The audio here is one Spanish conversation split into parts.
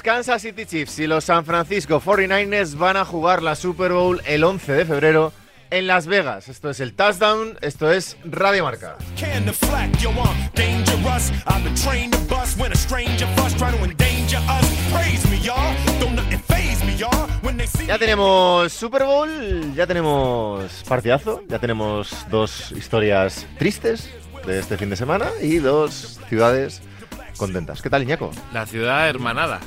Los Kansas City Chiefs y los San Francisco 49ers van a jugar la Super Bowl el 11 de febrero en Las Vegas. Esto es el touchdown, esto es Radio Marca. See Ya tenemos Super Bowl, ya tenemos partidazo, ya tenemos dos historias tristes de este fin de semana y dos ciudades contentas. ¿Qué tal, Iñaco? La ciudad hermanada.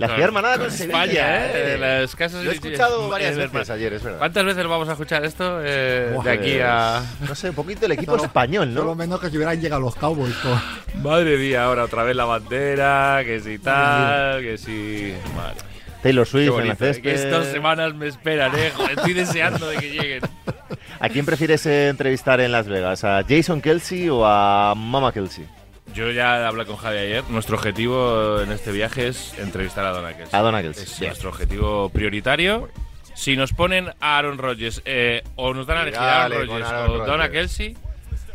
La ciudad hermanada con Sevilla, España, ¿eh? ¿eh? Las casas Lo he escuchado varias es veces ayer, es verdad. ¿Cuántas veces vamos a escuchar esto eh, de aquí a... No sé, un poquito el equipo español, Por lo ¿no? menos que si hubieran llegado los Cowboys. con- Madre mía, ahora otra vez la bandera, que si tal, que si... Madre. Taylor Swift en la eh, que estas semanas me esperan, eh. Joder, Estoy deseando de que lleguen. ¿A quién prefieres eh, entrevistar en Las Vegas? ¿A Jason Kelsey o a Mama Kelsey? Yo ya hablé con Javi ayer. Nuestro objetivo en este viaje es entrevistar a Donna Kelsey. A Donna Kelsey, Es bien. nuestro objetivo prioritario. Si nos ponen a Aaron Rodgers eh, o nos dan a elegir a Aaron Rodgers Aaron o Donna. Kelsey,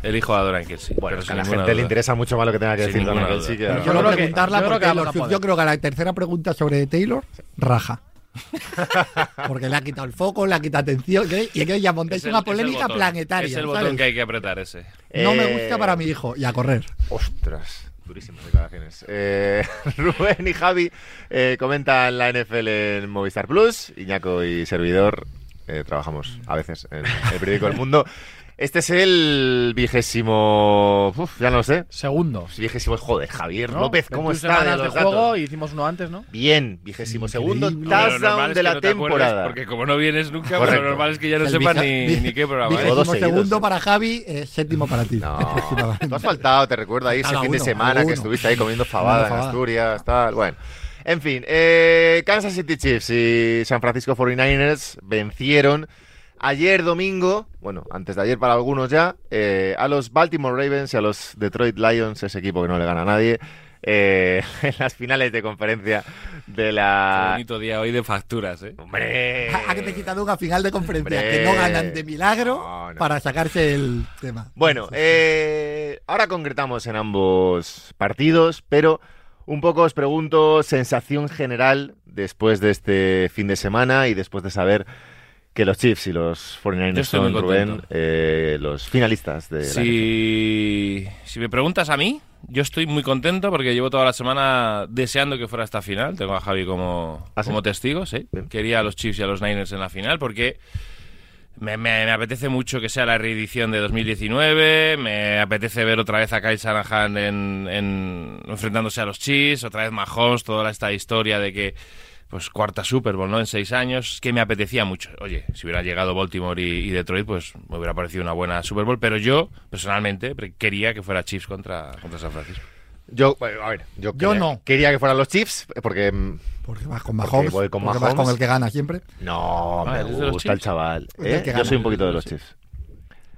elijo a Donna Kelsey. Bueno, Pero es que sin a la gente le interesa mucho más lo que tenga que Sin decir Donna Kelsey. que- Yo Yo creo que- yo creo porque que a Swift- poder. yo creo que la tercera pregunta sobre Taylor raja. Porque le ha quitado el foco, le ha quitado atención y que ya montáis una polémica botón. planetaria. Es el ¿sabes? botón que hay que apretar ese. No me Eh, gusta para mi hijo y a correr. Ostras, durísimas declaraciones. Eh, Rubén y Javi eh, comentan la NFL en Movistar Plus. Iñaco y servidor eh, trabajamos a veces en el periódico El Mundo. Este es el vigésimo. Uf, ya no lo sé. Segundo. Vigésimo. Joder, Javier ¿no? López, ¿cómo 21 está de semanas los de juego datos? y hicimos uno antes, ¿no? Bien, vigésimo segundo touchdown de la no te temporada. Porque como no vienes nunca, pues Correcto. lo normal es que ya no El sepas ni, ni qué programa Vigésimo seguidos, segundo eh. para Javi, eh, séptimo para ti. No, tú has faltado, te recuerdo ahí ese fin de semana que estuviste ahí comiendo fabada en. Asturias, tal. Bueno, en fin, eh, Kansas City Chiefs y San Francisco 49ers vencieron ayer domingo, bueno, antes de ayer para algunos ya, eh, a los Baltimore Ravens y a los Detroit Lions, ese equipo que no le gana a nadie. eh, en las finales de conferencia de Qué la... bonito día hoy de facturas, ¿eh? ¡Hombre! Ha que te he quitado una final de conferencia Hombre. que no ganan de milagro No, no. para sacarse el tema. Bueno, eh, ahora concretamos en ambos partidos, pero un poco os pregunto sensación general después de este fin de semana y después de saber que los Chiefs y los Yo 49ers estoy son, Rubén, eh, los finalistas de la NFL. Si, si me preguntas a mí, yo estoy muy contento porque llevo toda la semana deseando que fuera esta final. Tengo a Javi como, ¿Ah, sí? como testigo, sí. Bien. Quería a los Chiefs y a los Niners en la final porque me, me- me apetece mucho que sea la reedición de 2019. Me apetece ver otra vez a Kyle Shanahan en, en- enfrentándose a los Chiefs, otra vez Mahomes, toda esta historia de que pues cuarta Super Bowl, ¿no? En seis años, que me apetecía mucho. Oye, si hubiera llegado Baltimore y, y Detroit, pues me hubiera parecido una buena Super Bowl, pero yo, personalmente, quería que fuera Chiefs contra, contra San Francisco. Yo, a ver, yo, Yo quería, no. quería que fueran los Chiefs porque mm, Porque vas con Porque Mahomes. voy con porque vas Mahomes. con el que gana siempre. no Ah, me ¿eres de los gusta el chaval. Es ¿eh? el Yo soy un poquito de los Chiefs.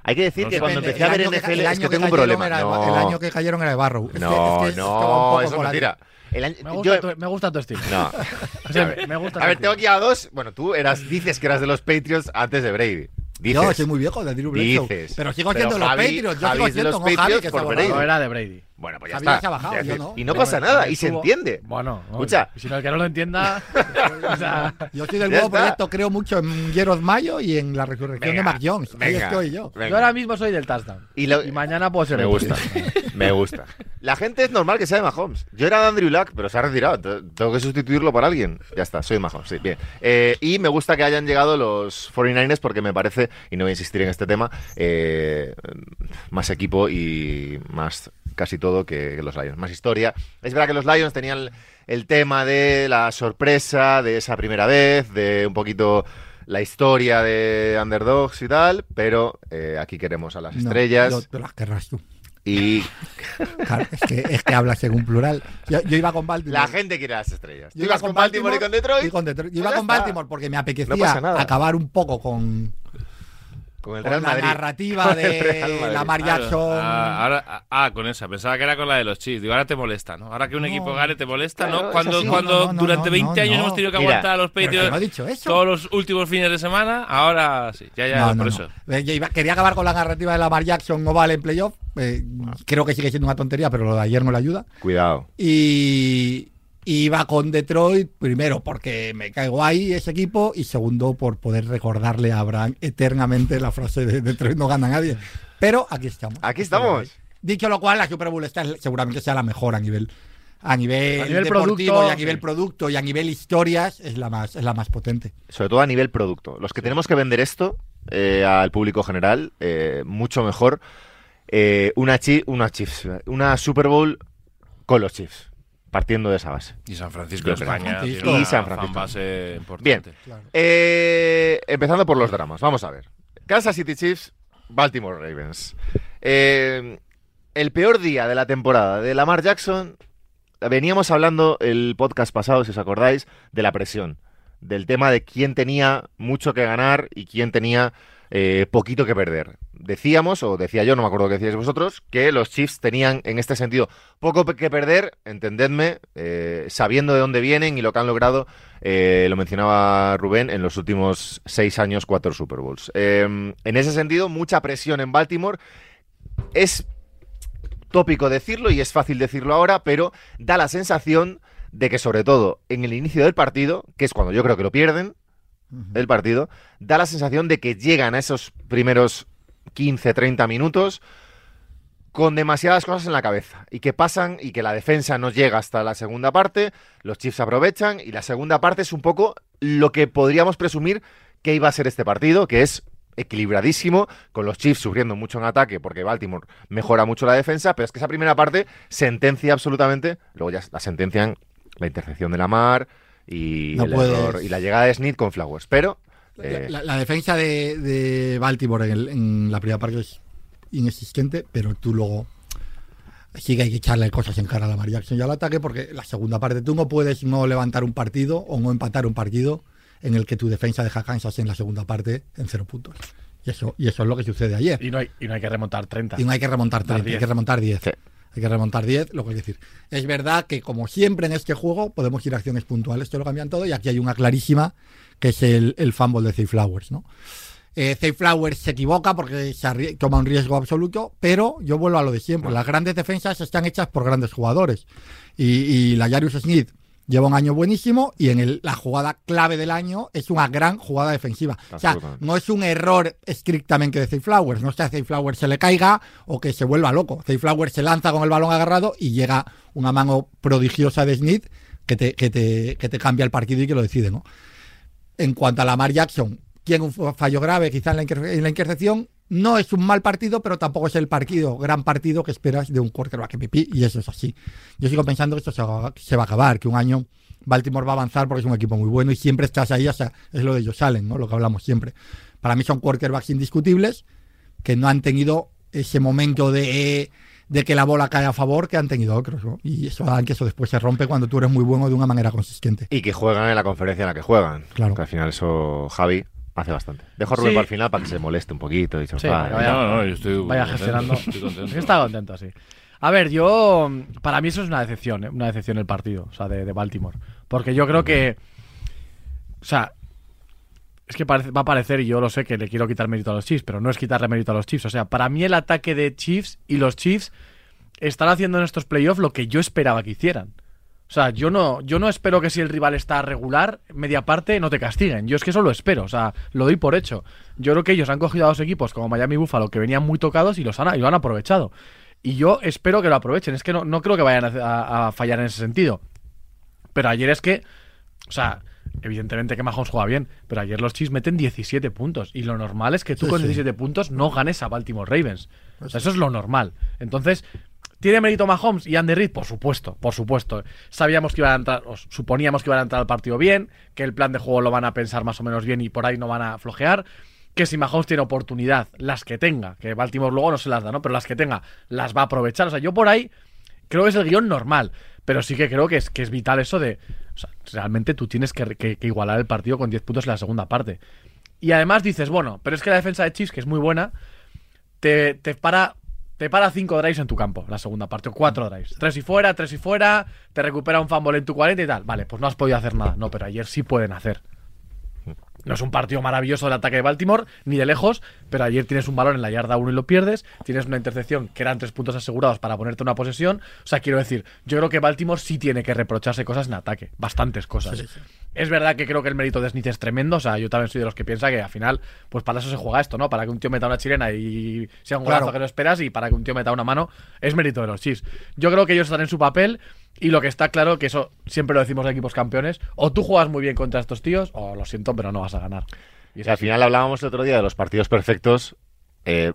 Hay que decir No que cuando empecé a ver el año que- NFL el es año que tengo un cayeron problema. era- No, El año que cayeron era de Barrow. Es que- no, es que un no, eso es mentira. El año- Me yo- gusta, tu, me gusta tu estilo. No. O sea, A ver, me gusta A tu ver, tengo aquí a dos. Bueno, tú eras, dices que eras de los Patriots antes de Brady. Dices. Yo soy muy viejo de Drew Bledsoe. Dices. Pero sigo Pero de los Javi- Patriots. Yo Javi sigo siendo los Javi Patriots que por Brady. No era de Brady. Bueno, pues ya Javi está. ya se ha bajado, Es yo decir, no. Y no Pero pasa nada, y se entiende. Bueno, no, Escucha. Si no, el que no lo entienda. o sea, Yo soy del nuevo proyecto, creo mucho en Gerard Mayo y en la resurrección Venga, de Mac Jones. Ahí venga, estoy yo. venga. yo ahora mismo soy del touchdown. Y lo- mañana puedo ser Me gusta. Me gusta. La gente es normal que sea de Mahomes. Yo era de Andrew Luck, pero se ha retirado. Te- Tengo que sustituirlo por alguien. Ya está, soy de Mahomes. Sí, bien. Eh, y me gusta que hayan llegado los 49ers porque me parece, y no voy a insistir en este tema, eh, más equipo y más casi todo que, que los Lions. Más historia. Es verdad que los Lions tenían el, el tema de la sorpresa, de esa primera vez, de un poquito la historia de underdogs y tal, pero eh, aquí queremos a las No, estrellas yo- te las querrás tú. Y Claro, es, que, es que hablas un plural. Yo, yo iba con Baltimore. la gente quiere las estrellas. Yo ¿Tú iba ibas con Baltimore y con Detroit? y con Detroit. Yo Pues iba con está. Baltimore porque me apetecía acabar un poco con, Con el con Real la Madrid. narrativa Con el Real de. Lamar Claro, Jackson. ah, ahora, ah, ah, con esa. Pensaba que era con la de los Chiefs. Digo, ahora te molesta, ¿no? Ahora que un No. equipo gane te molesta, Claro, ¿no? Cuando, cuando No, no, no, durante no, 20 años no. hemos tenido que Mira, aguantar a los Patriots no todos los últimos fines de semana, ahora sí. Ya, ya, No, por no, no. eso. Eh, yo iba- quería acabar con la narrativa de Lamar Jackson oval en playoff. Eh, creo que sigue siendo una tontería, pero lo de ayer no le ayuda. Cuidado. Y, Y va con Detroit, primero porque me caigo ahí ese equipo y segundo por poder recordarle a Abraham eternamente la frase de Detroit no gana nadie. Pero aquí estamos. Aquí estamos. Dicho lo cual, la Super Bowl está seguramente sea la mejor a nivel a nivel, A nivel deportivo producto, y a nivel sí. producto y a nivel historias es la más es la más potente. Sobre todo a nivel producto. Los que tenemos que vender esto eh, al público general, eh, mucho mejor. eh, una, chi- una Chiefs, una Super Bowl con los Chiefs, partiendo de esa base. Y San Francisco. España. Y San Francisco. importante. Bien. Eh, empezando por los dramas, vamos a ver. Kansas City Chiefs, Baltimore Ravens. Eh, el peor día de la temporada de Lamar Jackson, veníamos hablando el podcast pasado, si os acordáis, de la presión, del tema de quién tenía mucho que ganar y quién tenía eh, poquito que perder. Decíamos, o decía yo, no me acuerdo qué decíais vosotros, que los Chiefs tenían en este sentido poco que perder, entendedme, eh, sabiendo de dónde vienen y lo que han logrado eh, lo mencionaba Rubén, en los últimos seis años, cuatro Super Bowls. Eh, en ese sentido, mucha presión en Baltimore. Es tópico decirlo y es fácil decirlo ahora, pero da la sensación de que sobre todo en el inicio del partido, que es cuando yo creo que lo pierden, el partido, da la sensación de que llegan a esos primeros 15, 30 minutos con demasiadas cosas en la cabeza y que pasan y que la defensa no llega hasta la segunda parte, los Chiefs aprovechan y la segunda parte es un poco lo que podríamos presumir que iba a ser este partido, que es equilibradísimo, con los Chiefs sufriendo mucho en ataque porque Baltimore mejora mucho la defensa, pero es que esa primera parte sentencia absolutamente, luego ya la sentencian la intercepción de la mar y, No el puedes- error- y la llegada de Smith con Flowers, pero eh, La, la defensa de, de Baltimore en, el- en la primera parte es inexistente, pero tú luego sí que hay que echarle cosas en cara a la Jackson y al ataque, porque la segunda parte tú no puedes no levantar un partido o no empatar un partido en el que tu defensa deja Kansas en la segunda parte en cero puntos. Y eso, y eso es lo que sucede ayer. Y no hay, y no hay que remontar 30. Y no hay que remontar 30, hay 10. que remontar 10. Sí. Hay que remontar 10, lo que hay que decir. Es verdad que, como siempre en este juego, podemos ir a acciones puntuales, esto lo cambian todo, y aquí hay una clarísima, que es el, el fumble de Zay Flowers, ¿no? Eh, Zay Flowers se equivoca porque se toma un riesgo absoluto, pero yo vuelvo a lo de siempre. Las grandes defensas están hechas por grandes jugadores. Y, y la Jarius Smith lleva un año buenísimo y en el- la jugada clave del año es una gran jugada defensiva. O sea, no es un error estrictamente de Zay Flowers. No es que a Zay Flowers se le caiga o que se vuelva loco. Zay Flowers se lanza con el balón agarrado y llega una mano prodigiosa de Smith que te, que te, que te cambia el partido y que lo decide, ¿no? En cuanto a Lamar Jackson, tiene un fallo grave quizá en la, inter- en la intercepción. No es un mal partido, pero tampoco es el partido, gran partido que esperas de un quarterback MVP, y eso es así. Yo sigo pensando que esto se va, se va a acabar, que un año Baltimore va a avanzar porque es un equipo muy bueno y siempre estás ahí, o sea, es lo de ellos salen, ¿no? Lo que hablamos siempre. Para mí son quarterbacks indiscutibles que no han tenido ese momento de, de que la bola cae a favor que han tenido otros, ¿no? Y eso que eso después se rompe cuando tú eres muy bueno de una manera consistente. y que juegan en la conferencia en la que juegan. Claro. Que al final eso Javi hace bastante. Dejo a Rubén Sí. para el final para que se moleste un poquito y se Sí, enfade. vaya- no, no, yo estoy Vaya contento, gestionando. estoy contento. Está contento, sí. A ver, yo. Para mí eso es una decepción, ¿eh? una decepción el partido, o sea, de, de Baltimore. Porque yo creo que. O sea. Es que parece- va a parecer, y yo lo sé, que le quiero quitar mérito a los Chiefs, pero no es quitarle mérito a los Chiefs. O sea, para mí el ataque de Chiefs y los Chiefs están haciendo en estos playoffs lo que yo esperaba que hicieran. O sea, yo no, yo no espero que si el rival está regular, media parte, no te castiguen. Yo es que eso lo espero, o sea, lo doy por hecho. Yo creo que ellos han cogido a dos equipos como Miami y Buffalo que venían muy tocados y los han, y lo han aprovechado. Y yo espero que lo aprovechen. Es que no, no creo que vayan a, fallar en ese sentido. Pero ayer es que, o sea, evidentemente que Mahomes juega bien, pero ayer los Chiefs meten 17 puntos. Y lo normal es que tú Sí, con sí. 17 puntos no ganes a Baltimore Ravens. O sea, eso es lo normal. Entonces, ¿tiene mérito Mahomes y Andy Reid? Por supuesto, por supuesto. Sabíamos que iban a entrar, o suponíamos que iban a entrar al partido bien, que el plan de juego lo van a pensar más o menos bien y por ahí no van a flojear. Que si Mahomes tiene oportunidad, las que tenga, que Baltimore luego no se las da, ¿no? Pero las que tenga, las va a aprovechar. O sea, yo por ahí creo que es el guion normal. Pero sí que creo que es, que es vital eso de. O sea, realmente tú tienes que, igualar el partido con 10 puntos en la segunda parte. Y además dices, bueno, pero es que la defensa de Chiefs, que es muy buena, te, te para. Te para cinco drives en tu campo, la segunda parte, o cuatro drives. Tres y fuera, tres y fuera, te recupera un fumble en tu 40 y tal. Vale, pues no has podido hacer nada. No, pero ayer sí pueden hacer. No es un partido maravilloso del ataque de Baltimore, ni de lejos, pero ayer tienes un balón en la yarda 1 y lo pierdes, tienes una intercepción que eran tres puntos asegurados para ponerte una posesión. O sea, quiero decir, yo creo que Baltimore sí tiene que reprocharse cosas en ataque, bastantes cosas. Es verdad que creo que el mérito de Smith es tremendo, o sea, yo también soy de los que piensa que al final, pues para eso se juega esto, ¿no? Para que un tío meta una chilena y sea un golazo Claro. que no esperas y para que un tío meta una mano, es mérito de los Chiefs. Yo creo que ellos están en su papel y lo que está claro, que eso siempre lo decimos de equipos campeones, o tú juegas muy bien contra estos tíos, o lo siento, pero no vas a ganar. Y al final hablábamos el otro día de los partidos perfectos. Eh,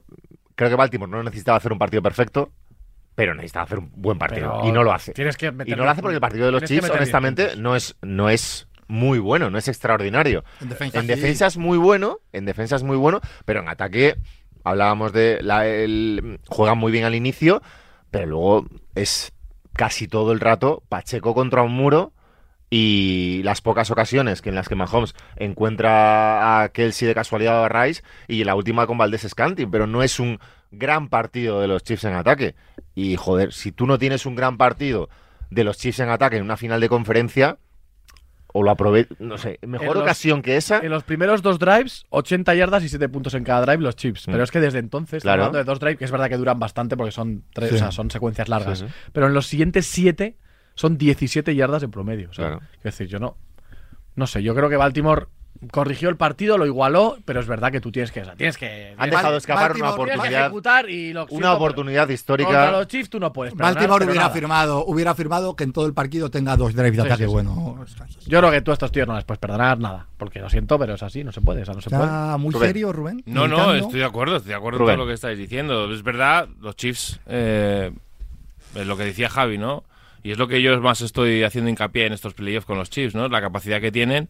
creo que Baltimore no necesitaba hacer un partido perfecto, pero necesitaba hacer un buen partido. Pero y no lo hace. Tienes que Y no lo hace porque el partido de los Chiefs, honestamente, no es, no es muy bueno, no es extraordinario. En defensa, En sí. defensa es muy bueno, en defensa es muy bueno, pero en ataque hablábamos de la, el, juegan muy bien al inicio, pero luego es casi todo el rato Pacheco contra un muro y las pocas ocasiones que en las que Mahomes encuentra a Kelsey de casualidad o a Rice y la última con Valdés Scanting, pero no es un gran partido de los Chiefs en ataque. Y joder, si tú no tienes un gran partido de los Chiefs en ataque en una final de conferencia, o lo aprovechas, no sé, mejor los- ocasión que esa. En los primeros dos drives, 80 yardas y 7 puntos en cada drive los chips. Mm. Pero es que desde entonces, Claro. hablando de dos drives, que es verdad que duran bastante porque son, tres, Sí. o sea, son secuencias largas. Sí, sí. Pero en los siguientes 7 son 17 yardas en promedio. O sea, Claro. quiero decir, yo no. No sé, yo creo que Baltimore corrigió el partido, lo igualó, pero es verdad que tú tienes que. o sea, tienes que. Han dejado escapar Baltimore- una oportunidad, y lo una oportunidad Contra histórica. los Chiefs tú no puedes. Baltimore hubiera nada. firmado, hubiera firmado que en todo el partido tenga dos drives de Sí, ataque sí, sí. bueno. Yo creo que tú a estos tíos no les puedes perdonar nada. Porque lo siento, pero es así, no se puede. O sea, no se puede. Está muy Rubén. serio, Rubén. No, no, estoy de acuerdo, estoy de acuerdo Rubén. con todo lo que estáis diciendo. Es verdad, los Chiefs, eh, es lo que decía Javi, ¿no? Y es lo que yo más estoy haciendo hincapié en estos playoffs con los Chiefs, ¿no? La capacidad que tienen,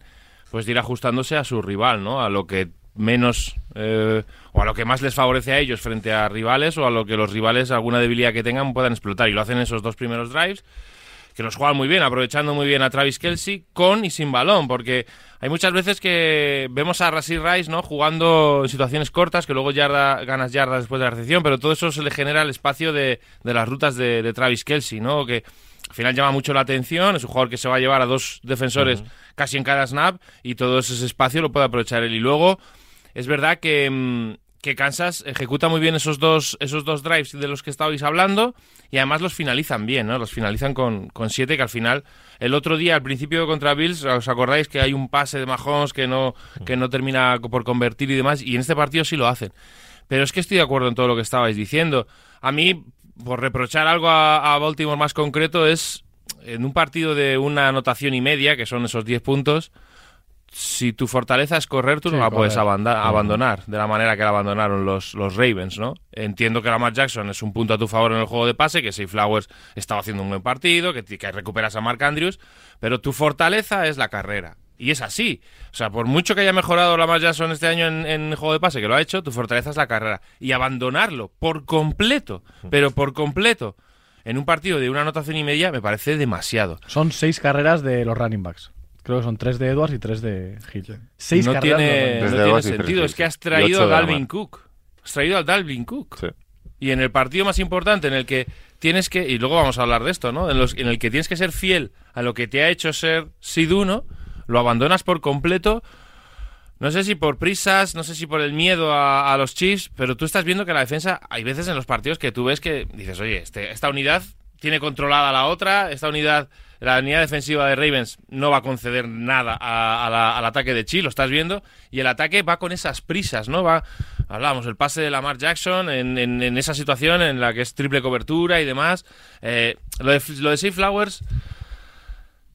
pues de ir ajustándose a su rival, ¿no? A lo que menos, eh, o a lo que más les favorece a ellos frente a rivales, o a lo que los rivales, alguna debilidad que tengan, puedan explotar. Y lo hacen en esos dos primeros drives que los juegan muy bien, aprovechando muy bien a Travis Kelsey con y sin balón, porque hay muchas veces que vemos a Rasir Rice ¿no? jugando en situaciones cortas, que luego yarda, ganas yardas después de la recepción, pero todo eso se le genera el espacio de, de las rutas de, de Travis Kelsey, ¿no? que al final llama mucho la atención, es un jugador que se va a llevar a dos defensores casi en cada snap y todo ese espacio lo puede aprovechar él. Y luego es verdad que, mm, que Kansas ejecuta muy bien esos dos, esos dos drives de los que estabais hablando y además los finalizan bien, ¿no? Los finalizan con, con siete, que al final, el otro día, al principio contra Bills, ¿os acordáis que hay un pase de Mahomes que no, que no termina por convertir y demás? Y en este partido sí lo hacen. Pero es que estoy de acuerdo en todo lo que estabais diciendo. A mí, por reprochar algo a, a Baltimore más concreto, es en un partido de una anotación y media, que son esos 10 puntos, si tu fortaleza es correr, tú Sí, no la puedes correr. abandonar de la manera que la abandonaron los, los Ravens, ¿no? Entiendo que Lamar Jackson es un punto a tu favor en el juego de pase, que si Flowers estaba haciendo un buen partido, que, que recuperas a Mark Andrews, pero tu fortaleza es la carrera. Y es así. O sea, por mucho que haya mejorado Lamar Jackson este año en, en el juego de pase, que lo ha hecho, tu fortaleza es la carrera. Y abandonarlo por completo, pero por completo, en un partido de una anotación y media, me parece demasiado. Son seis carreras de los running backs. Creo que son tres de Edwards y tres de Hill. Seis no carreras de los tiene, running no tiene sentido. Es que has traído a Dalvin. Cook. Has traído a Dalvin Cook. Sí. Y en el partido más importante en el que tienes que, y luego vamos a hablar de esto, ¿no? En, los, en el que tienes que ser fiel a lo que te ha hecho ser Sid 1, lo abandonas por completo. No sé si por prisas, no sé si por el miedo a, los Chiefs, pero tú estás viendo que la defensa, hay veces en los partidos que tú ves que dices, oye, este- esta unidad tiene controlada la otra, esta unidad, la unidad defensiva de Ravens no va a conceder nada a- la- al ataque de Chi, lo estás viendo, y el ataque va con esas prisas, ¿no? Va, hablábamos, el pase de Lamar Jackson en, esa situación en la que es triple cobertura y demás. Eh, lo de, lo Flowers,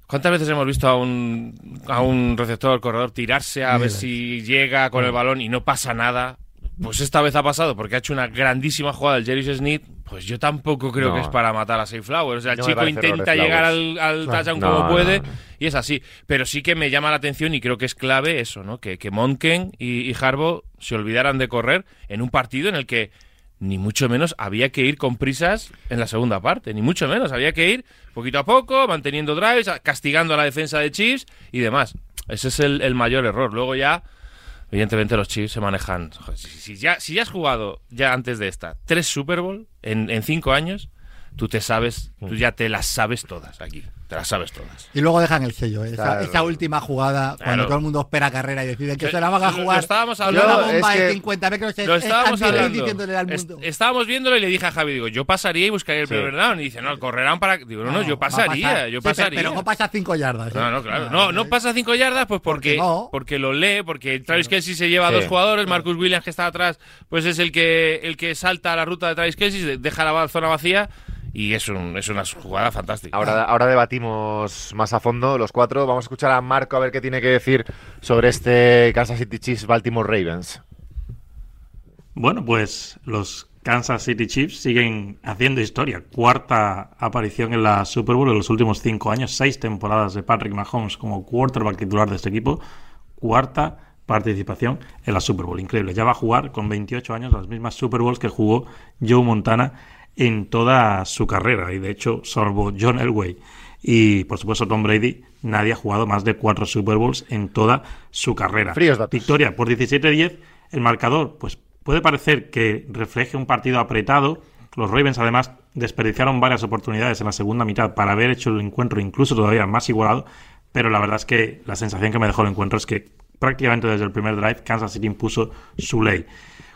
¿Cuántas veces hemos visto a un, a un receptor, corredor, tirarse a ver si llega con el balón y no pasa nada? Pues esta vez ha pasado porque ha hecho una grandísima jugada el Jerry Smith. Pues yo tampoco creo No. que es para matar a Safe Flowers. O sea, el No chico intenta llegar al, al Claro. touchdown No, como no, puede no. y es así. Pero sí que me llama la atención y creo que es clave eso, ¿no? Que, que Monken y, y Harbaugh se olvidaran de correr en un partido en el que ni mucho menos había que ir con prisas en la segunda parte, ni mucho menos. Había que ir poquito a poco, manteniendo drives, castigando a la defensa de Chiefs y demás. Ese es el, el mayor error. Luego ya, evidentemente los Chiefs se manejan. Si, si ya, si ya has jugado ya antes de esta tres Super Bowl en, en cinco años, tú te sabes, tú ya te las sabes todas aquí. Te las sabes todas. Y luego dejan el sello, ¿eh? esa, Claro. esa última jugada, cuando Claro. todo el mundo espera carrera y deciden que se la van a lo- lo jugar. estábamos hablando- una bomba es de que 50 metros es, Lo es estábamos hablando. diciéndole al Es- mundo. estábamos viéndolo y le dije a Javi, digo, yo pasaría y buscaría el Sí. primer down. Y dice, no, correrán para. Digo, no, no, yo pasaría, pasar. yo Sí, pero- pasaría. Pero no pasa 5 yardas. ¿eh? No, no, claro. No, no pasa cinco yardas, pues porque, Porque no. porque lo lee, porque Travis Kelsey se lleva a dos jugadores, Marcus Williams que está atrás, pues es el que el que salta a la ruta de Travis Kelsey, de- deja la zona vacía y es, un, es una jugada fantástica. Ahora, ahora debatimos más a fondo los cuatro. Vamos a escuchar a Marco a ver qué tiene que decir sobre este Kansas City Chiefs Baltimore Ravens. Bueno, pues los Kansas City Chiefs siguen haciendo historia. Cuarta aparición en la Super Bowl en los últimos cinco años. Seis temporadas de Patrick Mahomes como quarterback titular de este equipo. Cuarta participación en la Super Bowl. Increíble. Ya va a jugar con 28 años las mismas Super Bowls que jugó Joe Montana en toda su carrera. Y de hecho, salvo John Elway y por supuesto Tom Brady, nadie ha jugado más de cuatro Super Bowls en toda su carrera. Fríos datos. Victoria por 17-10. El marcador, pues puede parecer que refleje un partido apretado. Los Ravens, además, desperdiciaron varias oportunidades en la segunda mitad para haber hecho el encuentro incluso todavía más igualado. Pero la verdad es que la sensación que me dejó el encuentro es que prácticamente desde el primer drive Kansas City impuso su ley.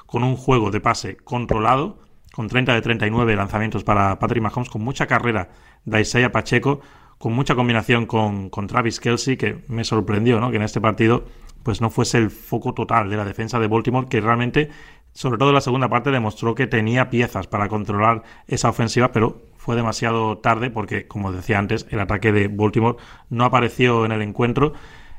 Con un juego de pase controlado, con 30 de 39 lanzamientos para Patrick Mahomes, con mucha carrera de Isaiah Pacheco, con mucha combinación con, con Travis Kelsey, que me sorprendió, ¿no? Que en este partido pues no fuese el foco total de la defensa de Baltimore, que realmente, sobre todo en la segunda parte, demostró que tenía piezas para controlar esa ofensiva, pero fue demasiado tarde porque, como decía antes, el ataque de Baltimore no apareció en el encuentro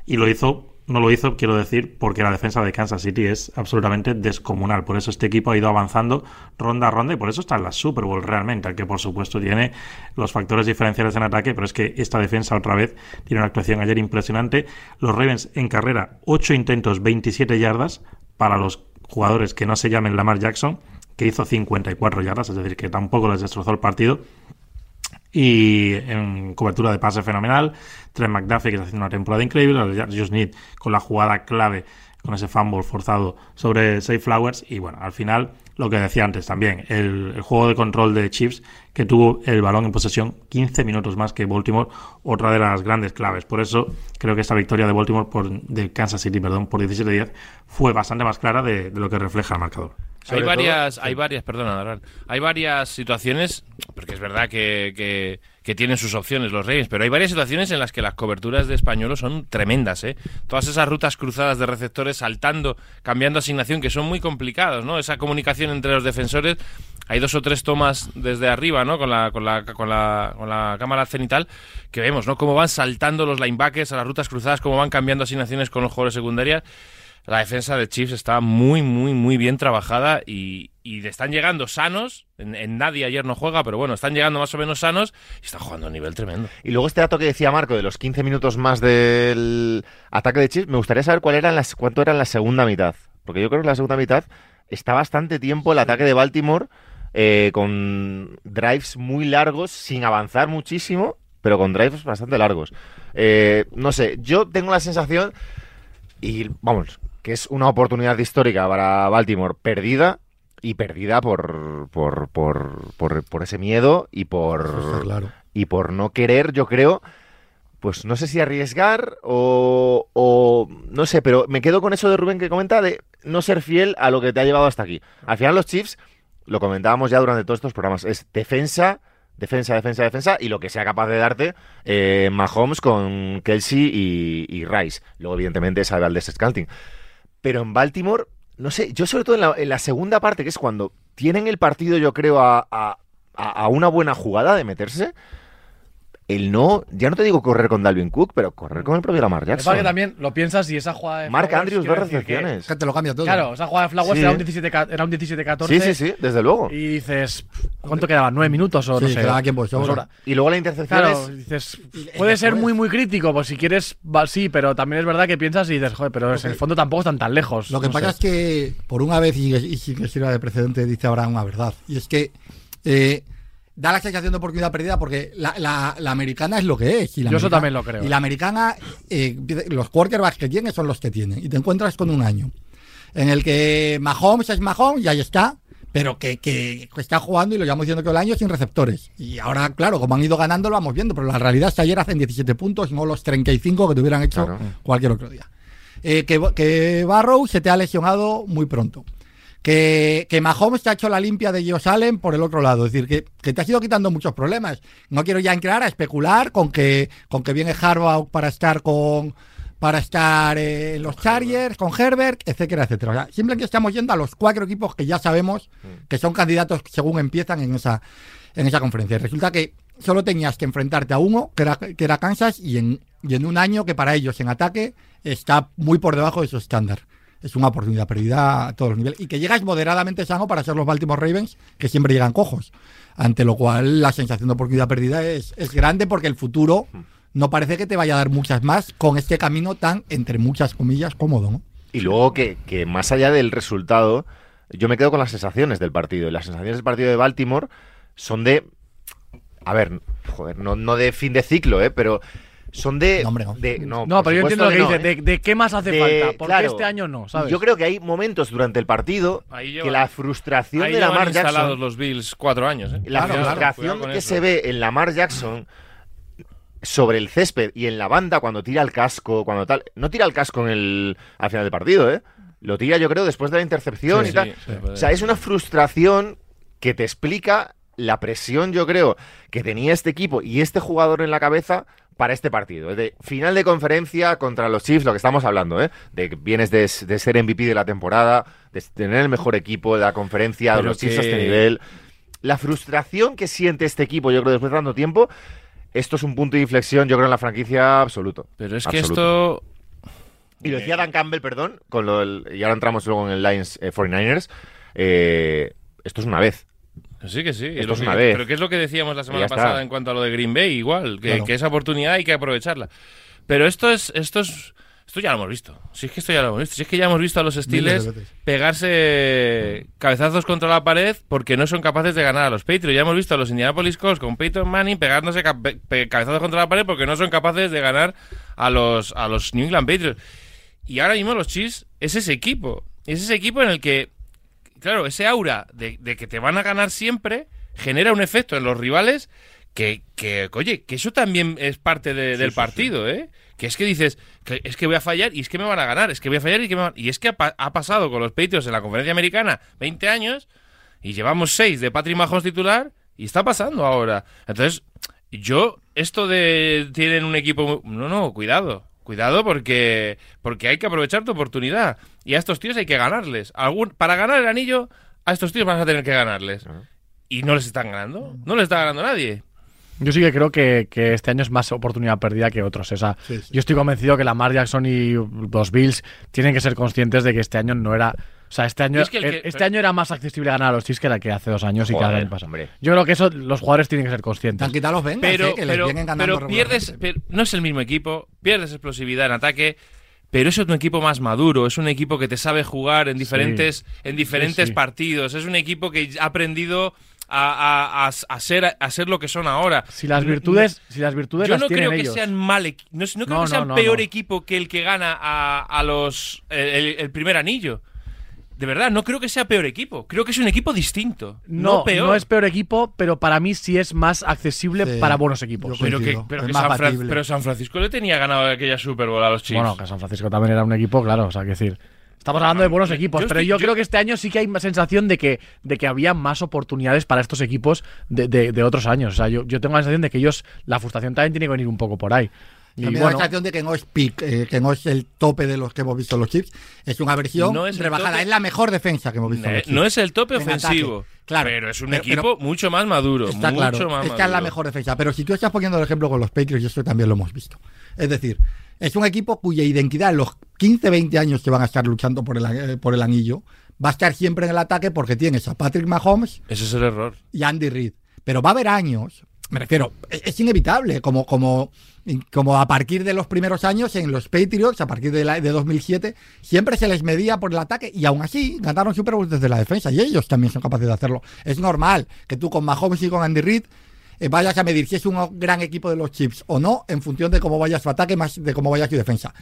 y lo hizo no lo hizo, quiero decir, porque la defensa de Kansas City es absolutamente descomunal. Por eso este equipo ha ido avanzando ronda a ronda y por eso está en la Super Bowl realmente, aunque por supuesto tiene los factores diferenciales en ataque, pero es que esta defensa otra vez tiene una actuación ayer impresionante. Los Ravens en carrera, 8 intentos, 27 yardas para los jugadores que no se llamen Lamar Jackson, que hizo 54 yardas, es decir, que tampoco les destrozó el partido y en cobertura de pase fenomenal. Trent McDuffie, que está haciendo una temporada increíble. Just Need con la jugada clave, con ese fumble forzado sobre Safe Flowers. Y bueno, al final, lo que decía antes también, el, juego de control de Chiefs, que tuvo el balón en posesión 15 minutos más que Baltimore, otra de las grandes claves. Por eso creo que esta victoria de Baltimore, por, de Kansas City, perdón, por 17-10, fue bastante más clara de lo que refleja el marcador. Hay varias, hay varias, perdona, hay varias situaciones, porque es verdad que, que, que, tienen sus opciones los Reyes, pero hay varias situaciones en las que las coberturas de españolos son tremendas, ¿eh? Todas esas rutas cruzadas de receptores saltando, cambiando asignación, que son muy complicados, ¿no? Esa comunicación entre los defensores, hay dos o tres tomas desde arriba, ¿no? Con la, con la, con la, con la cámara cenital, que vemos, ¿no? Cómo van saltando los linebackers a las rutas cruzadas, cómo van cambiando asignaciones con los jugadores secundarias la defensa de Chiefs está muy, muy, muy bien trabajada y, y están llegando sanos. En, en, nadie ayer no juega, pero bueno, están llegando más o menos sanos y están jugando a un nivel tremendo. Y luego este dato que decía Marco de los 15 minutos más del ataque de Chiefs, me gustaría saber cuál era las, cuánto era en la segunda mitad. Porque yo creo que en la segunda mitad está bastante tiempo el ataque de Baltimore eh, con drives muy largos, sin avanzar muchísimo, pero con drives bastante largos. Eh, no sé, yo tengo la sensación, y vamos, que es una oportunidad histórica para Baltimore perdida y perdida por por, por, por, por ese miedo y por claro. y por no querer, yo creo, pues no sé si arriesgar o, o no sé, pero me quedo con eso de Rubén que comenta de no ser fiel a lo que te ha llevado hasta aquí. Al final los Chiefs, lo comentábamos ya durante todos estos programas, es defensa, defensa, defensa, defensa y lo que sea capaz de darte eh, Mahomes con Kelsey y, y, Rice. Luego, evidentemente, sabe al Scouting. Pero en Baltimore, no sé, yo sobre todo en la, en la, segunda parte, que es cuando tienen el partido, yo creo, a, a, a una buena jugada de meterse, el no, ya no te digo correr con Dalvin Cook, pero correr con el propio Lamar Jackson. Es que también lo piensas y esa jugada de Mark Flowers, Andrews, dos recepciones. Que te lo cambia todo. Claro, esa jugada de Flowers Sí. era un 17 era un 17-14. Sí, sí, sí, desde luego. Y dices, ¿cuánto quedaban? ¿Nueve minutos o no Sí, sé? quedaba ahora- Y luego la intercepción Claro, es- dices, puede ser muy, muy crítico, pues si quieres, va, sí, pero también es verdad que piensas y dices, joder, pero en el fondo tampoco están tan lejos. Lo que no pasa sé. es que, por una vez, y, y sin que sirva de precedente, dice ahora una verdad. Y es que eh, da la sensación de oportunidad perdida porque la, la- la americana es lo que es. Y la Yo eso americana- también lo creo. Y la americana, eh, los quarterbacks que tiene son los que tiene. Y te encuentras con un año en el que Mahomes es Mahomes y ahí está. pero que, que está jugando y lo llevamos diciendo que el año sin receptores. Y ahora, claro, como han ido ganando, lo vamos viendo, pero la realidad es que ayer hacen 17 puntos, no los 35 que te hubieran hecho Claro. cualquier otro día. Eh, que, que Barrow se te ha lesionado muy pronto. Que, que Mahomes te ha hecho la limpia de Josh Allen por el otro lado. Es decir, que, que te has ido quitando muchos problemas. No quiero ya entrar a especular con que, con que viene Harbaugh para estar con para estar eh, los Chargers, con Herbert, etcétera, etcétera. O sea, simplemente estamos yendo a los cuatro equipos que ya sabemos que son candidatos según empiezan en esa, en esa conferencia. Resulta que solo tenías que enfrentarte a uno, que era, que era Kansas, y en, y en un año que para ellos en ataque está muy por debajo de su estándar. Es una oportunidad perdida a todos los niveles. Y que llegas moderadamente sano para ser los Baltimore Ravens, que siempre llegan cojos. Ante lo cual la sensación de oportunidad perdida es, es grande porque el futuro no parece que te vaya a dar muchas más con este camino tan, entre muchas comillas, cómodo. ¿no? Y luego que, que más allá del resultado, yo me quedo con las sensaciones del partido. Y las sensaciones del partido de Baltimore son de. A ver, joder, no, no de fin de ciclo, ¿eh? Pero son de. No, hombre, no. de- no, No, por pero yo entiendo lo que dices. ¿eh? De, de qué más hace De- falta? ¿Por qué claro. este año no? ¿sabes? Yo creo que hay momentos durante el partido que la frustración Ahí de Lamar instalados Jackson. los Bills cuatro años, ¿eh? La Claro, frustración que eso. se ve en Lamar Jackson sobre el césped y en la banda cuando tira el casco, cuando tal. No tira el casco en el, al final del partido, ¿eh? Lo tira, yo creo, después de la intercepción Sí, y tal. sí. O sea, es una frustración que te explica la presión, yo creo, que tenía este equipo y este jugador en la cabeza para este partido. Es de final de conferencia contra los Chiefs, lo que estamos hablando, ¿eh? De que vienes de, de ser MVP de la temporada, de tener el mejor equipo de la conferencia, de los Chiefs a este nivel. La frustración que siente este equipo, yo creo, después de tanto tiempo, esto es un punto de inflexión, yo creo, en la franquicia absoluto. Pero es que Absoluto. esto. Y lo decía Dan Campbell, perdón, con lo del- y ahora entramos luego en el Lions eh, 49ers. eh, esto es una vez. Sí, que sí. Esto es que- una vez. Pero ¿qué es lo que decíamos la semana está. pasada en cuanto a lo de Green Bay? Igual, que, Claro. que esa oportunidad hay que aprovecharla. Pero esto es, esto es, esto ya lo hemos visto. Si es que esto ya lo hemos visto. Si es que ya hemos visto a los Steelers pegarse cabezazos contra la pared porque no son capaces de ganar a los Patriots. Ya hemos visto a los Indianapolis Colts con Peyton Manning pegándose ca- pe- cabezazos contra la pared porque no son capaces de ganar a los, a los New England Patriots. Y ahora mismo los Chiefs es ese equipo. Es ese equipo en el que, claro, ese aura de, de que te van a ganar siempre genera un efecto en los rivales que, que oye, que eso también es parte de- del partido, ¿eh? Que es que dices, que es que voy a fallar y es que me van a ganar, es que voy a fallar y que me van... Y es que ha, ha pasado con los Patriots en la conferencia americana 20 años y llevamos 6 de Patrick Mahomes titular y está pasando ahora. Entonces, yo, esto de tienen un equipo... No, no, cuidado. Cuidado porque, porque hay que aprovechar tu oportunidad. Y a estos tíos hay que ganarles. Algún, para ganar el anillo, a estos tíos vas a tener que ganarles. Y no les están ganando. No les está ganando nadie. Yo sí que creo que, que este año es más oportunidad perdida que otros. O sea, Sí, sí. yo estoy convencido que Lamar Jackson y los Bills tienen que ser conscientes de que este año no era. O sea, este año, Y es que el que- este año era más accesible ganar a los Chiefs que era que hace dos años y que Joder, el año pasado. hombre. Yo creo que eso los jugadores tienen que ser Te conscientes. han quitado los vengas, Pero, eh, que les pero, ganando pero pierdes, pero no es el mismo equipo, pierdes explosividad en ataque, pero es un equipo más maduro, es un equipo que te sabe jugar en diferentes, en diferentes Sí, sí. partidos, es un equipo que ha aprendido a, a- a- a ser, a ser lo que son ahora. Si las virtudes, si las virtudes Yo las no tienen creo que ellos. sean mal no, no creo No, que sean no, no, peor no. equipo que el que gana a, a los el, el primer anillo. De verdad, no creo que sea peor equipo. Creo que es un equipo distinto. No, No, peor. no es peor equipo, pero para mí sí es más accesible Sí. para buenos equipos. Pero que, coincido. pero, Es que más San Fran- batible. pero San Francisco le tenía ganado aquella Super Bowl a los Chiefs. Bueno, que San Francisco también era un equipo, claro, o sea, que decir. Estamos hablando de buenos equipos, yo pero estoy- yo, yo- creo que este año sí que hay más sensación de que, de que había más oportunidades para estos equipos de, de- de otros años. O sea, yo, yo tengo la sensación de que ellos, la frustración también tiene que venir un poco por ahí. Y da bueno, la sensación de que no es peak, eh, que no es el tope de los que hemos visto los Chiefs. Es una versión No es rebajada. tope. Es la mejor defensa que hemos visto. Eh, los no es el tope En ofensivo, ataque, claro. pero es un Pero- equipo pero- mucho más maduro. Está mucho claro. más Esta es la mejor defensa. Pero si tú estás poniendo el ejemplo con los Patriots, y esto también lo hemos visto. Es decir, es un equipo cuya identidad en los 15, 20 años que van a estar luchando por el, eh, por el anillo va a estar siempre en el ataque porque tienes a Patrick Mahomes Ese es el error. y Andy Reid. Pero va a haber años, me refiero, es, es inevitable, como, como, como a partir de los primeros años en los Patriots, a partir de, la- de 2007, siempre se les medía por el ataque y aún así ganaron Super Bowl desde la defensa y ellos también son capaces de hacerlo. Es normal que tú con Mahomes y con Andy Reid eh, vayas a medir si es un gran equipo de los Chips o no en función de cómo vaya su ataque más de cómo vaya su defensa.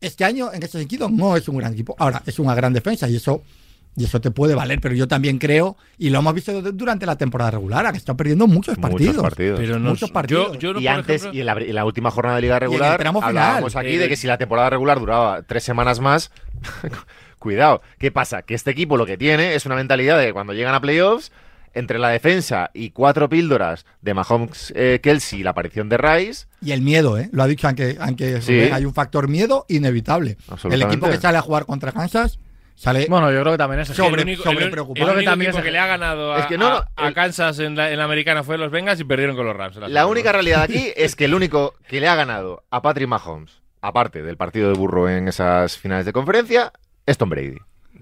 Este año, en ese sentido, no es un gran equipo. Ahora, es una gran defensa y eso Y eso te puede valer, pero yo también creo, y lo hemos visto durante la temporada regular, que está perdiendo muchos partidos. Muchos partidos. Pero no, Muchos partidos. Yo, yo no, y antes, ejemplo- y en la, en la última jornada de liga regular, hablábamos aquí de que si la temporada regular duraba tres semanas más, cuidado. ¿Qué pasa? Que este equipo lo que tiene es una mentalidad de que cuando llegan a playoffs, entre la defensa y cuatro píldoras de Mahomes, eh, Kelsey y la aparición de Rice, Y el miedo, ¿eh? Lo ha dicho aunque, aunque Sí. hay un factor miedo inevitable. El equipo que sale a jugar contra Kansas sale Bueno, yo creo que también es Sobre- el único, sobre el- el preocupado. único que también equipo es- que le ha ganado a, Es que no, a- a el- Kansas en la, en la americana fue los Bengals y perdieron con los Rams. La única realidad aquí es que el único que le ha ganado a Patrick Mahomes, aparte del partido de burro en esas finales de conferencia, es Tom Brady.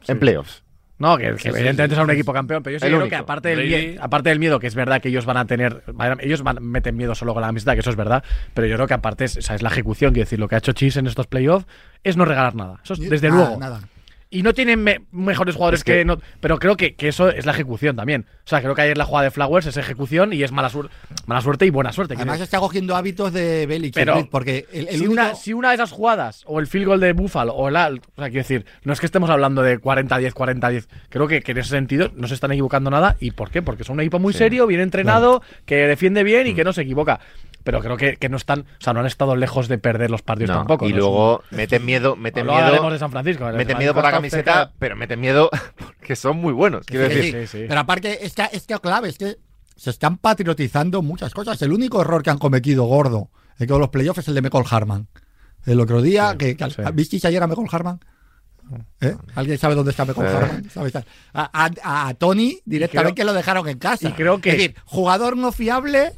En playoffs. No, que, que evidentemente es un equipo campeón, pero yo sí creo único. que aparte del, Brady- mie- aparte del miedo, que es verdad que ellos van a tener, van a- ellos van, meten miedo solo con la amistad, que eso es verdad, pero yo creo que aparte es, o sea, es la ejecución, quiero decir, lo que ha hecho Chis en estos playoffs es no regalar nada, eso es desde nada, luego. nada. Y no tienen me- mejores jugadores Es que, que- no, pero creo que, que eso es la ejecución también. O sea, creo que ayer la jugada de Flowers es ejecución y es mala, suer- mala suerte y buena suerte. Además está cogiendo hábitos de Belichick, Pero- porque el, el si, único- una, si una de esas jugadas, o el field goal de Buffalo, o el al- o sea, quiero decir, no es que estemos hablando de 40-10, 40-10. Creo que, que en ese sentido no se están equivocando nada. ¿Y por qué? Porque son un equipo muy serio, bien entrenado, que defiende bien Mm. y que no se equivoca. Pero creo que, que no están, o sea, no han estado lejos de perder los partidos No, tampoco. y luego meten miedo, meten luego miedo, de San Francisco. meten miedo por la camiseta, cerca. pero meten miedo porque son muy buenos. Quiero Sí, decir, sí, sí. Pero aparte, es que, es que clave, es que se están patriotizando muchas cosas. El único error que han cometido gordo en todos los playoffs es el de Michael Harman. El otro día, que, que- sí. ¿visteis ayer a Michael Harman? ¿Eh? ¿Alguien sabe dónde está Michael Eh. Harman? ¿Sabe? A, a- a Tony directamente creo- lo dejaron en casa. y creo que- Es decir, jugador no fiable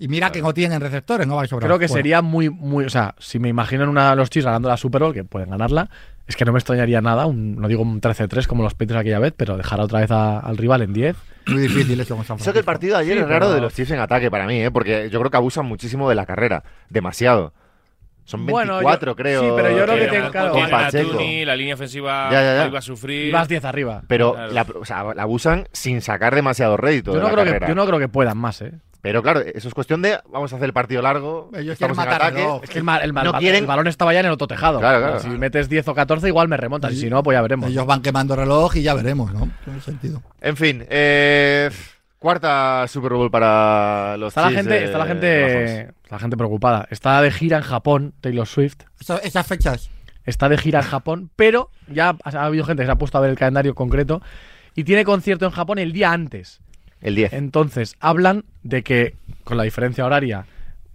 y mira que no tienen receptores, no va a sobrar. Creo que Bueno, sería muy, muy. O sea, si me imagino en una de los Chiefs ganando la Super Bowl, que pueden ganarla, es que no me extrañaría nada. Un, no digo un 13-3 como los Patriots aquella vez, pero dejar otra vez a- al rival en 10. Muy difícil eso con San Eso que el Francisco. partido de ayer Sí, es raro pero- de los Chiefs en ataque para mí, ¿eh? porque yo creo que abusan muchísimo de la carrera. Demasiado. Son Bueno, 24, yo- creo. sí, pero yo creo que te- Con- claro, con con Pacheco. Tuni, la línea ofensiva Ya, ya, ya. iba a sufrir. Vas 10 arriba. Pero Claro. la, o sea, la abusan sin sacar demasiado rédito Yo de no, la creo que, yo no creo que puedan más, ¿eh? Pero claro, eso es cuestión de vamos a hacer el partido largo. Ellos estamos quieren en matar ataque. reloj. Es que el, No quieren- el balón estaba ya en el otro tejado. Claro, claro. Si metes 10 o 14, igual me remontas. Y si no, pues ya veremos. Ellos van quemando reloj y ya veremos, ¿no? Tiene sentido. En fin, eh, cuarta Super Bowl para los Está la gente, de- está la gente, la gente preocupada. Está de gira en Japón, Taylor Swift. Eso- esas fechas. Está de gira en Japón, pero ya ha, ha habido gente que se ha puesto a ver el calendario concreto y tiene concierto en Japón el día antes. El 10. Entonces, hablan de que con la diferencia horaria,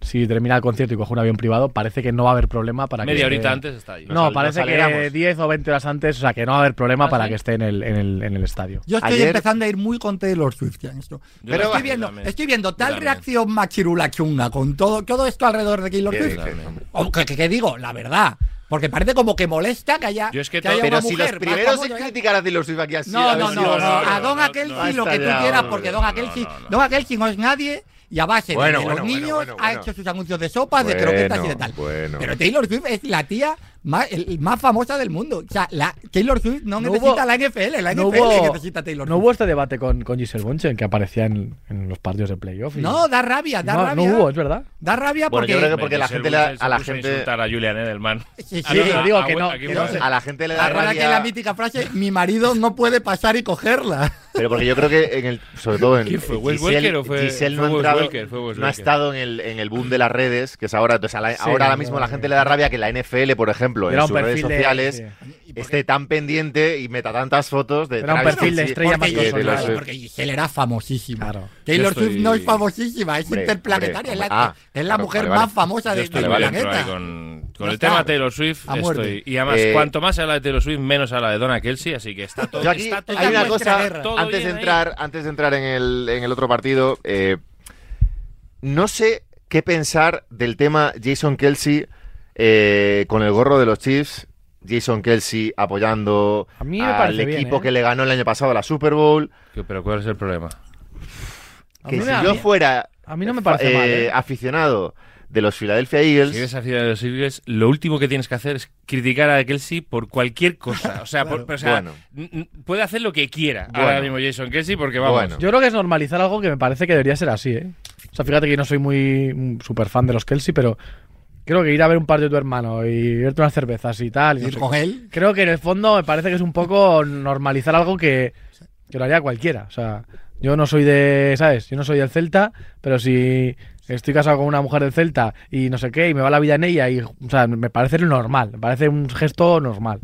si termina el concierto y coge un avión privado, parece que no va a haber problema para que Media esté- horita antes está ahí. No, parece nos que alegramos. 10 o 20 horas antes, o sea, que no va a haber problema ¿Ah, para sí? que esté en el, en el, en el estadio. Yo estoy Ayer- empezando a ir muy con Taylor Swift ya en esto. Yo Pero estoy viendo, estoy viendo tal reacción machirula chunga con todo, todo esto alrededor de Taylor ¿Qué Swift. dices, hombre? O que, que- que digo, la verdad. Porque parece como que molesta que haya, Yo es que que haya Pero una si mujer los primeros en famosa que- criticar a Taylor Swift aquí así. No, a no, no, si- no, no, a Don Akelsi lo que tú quieras, porque Don Akelsi. Don Akelsi no es nadie y a base de- Bueno, de, bueno, los bueno, niños bueno, ha hecho sus anuncios de sopas, de croquetas y de tal. bueno. Pero Taylor Swift es la tía más, el- más famosa del mundo. O sea, la, Taylor Swift no, No necesita hubo- la NFL, la No NFL hubo, necesita Taylor no Swift. hubo este debate con, con Giselle Bonchen que aparecía en, en los partidos de playoff. y- No, da rabia, da no, no rabia. hubo, es verdad. Da rabia Bueno, porque... yo creo que porque la gente le a la gente- insultar a Julian Edelman. Sí, sí, Sí, pero digo que ah, no, que no no. A la gente le da Recuerda que la rabia. mítica frase, mi marido no puede pasar y cogerla. Pero porque yo creo que en el, sobre todo en ¿Quién fue? ¿Wes Giselle, Welker o fue- Giselle no, fue entrado-? Fue Wes no ha estado en el, en el boom de las redes, que es ahora. Entonces, a la- ahora ahora mismo no, la gente le da rabia que la NFL, por ejemplo, en sus redes de- sociales sí. esté tan pendiente y meta tantas fotos de Era un perfil de estrella más de porque, Taylor consolidado. Swift. porque Giselle era famosísima. Claro. Taylor estoy- Swift no es famosísima, es Hombre, interplanetaria. hombre, es la, ah, es la claro, mujer vale, vale. más famosa de- del muy dentro planeta. con, el tema Taylor Swift. Estoy, y además, Eh, cuanto más se habla de Taylor Swift, menos habla de Donna Kelsey, así que está todo. Hay una cosa, antes de bien ahí. entrar, antes de entrar en el, en el otro partido, eh, no sé qué pensar del tema Jason Kelsey eh, con el gorro de los Chiefs. Jason Kelsey apoyando al bien, equipo ¿eh? que le ganó el año pasado la Super Bowl. Pero ¿cuál es el problema? Que si yo fuera a mí no me eh, parece mal, eh, ¿eh? aficionado de los Philadelphia Eagles, Si eres aficionado de los Eagles, lo último que tienes que hacer es criticar a Kelsey por cualquier cosa. O sea, por- o sea, Bueno. n- n- puede hacer lo que quiera Bueno. ahora mismo Jason Kelsey porque vamos. Bueno. Yo creo que es normalizar algo que me parece que debería ser así, ¿eh? O sea, fíjate que yo no soy muy súper fan de los Kelsey, pero creo que ir a ver un partido de tu hermano y verte unas cervezas y tal. y no sé con él. Creo que en el fondo me parece que es un poco normalizar algo que, que lo haría cualquiera. O sea, yo no soy de, ¿sabes? Yo no soy del Celta, pero si estoy casado con una mujer del Celta y no sé qué, y me va la vida en ella, y, o sea, me parece normal, me parece un gesto normal.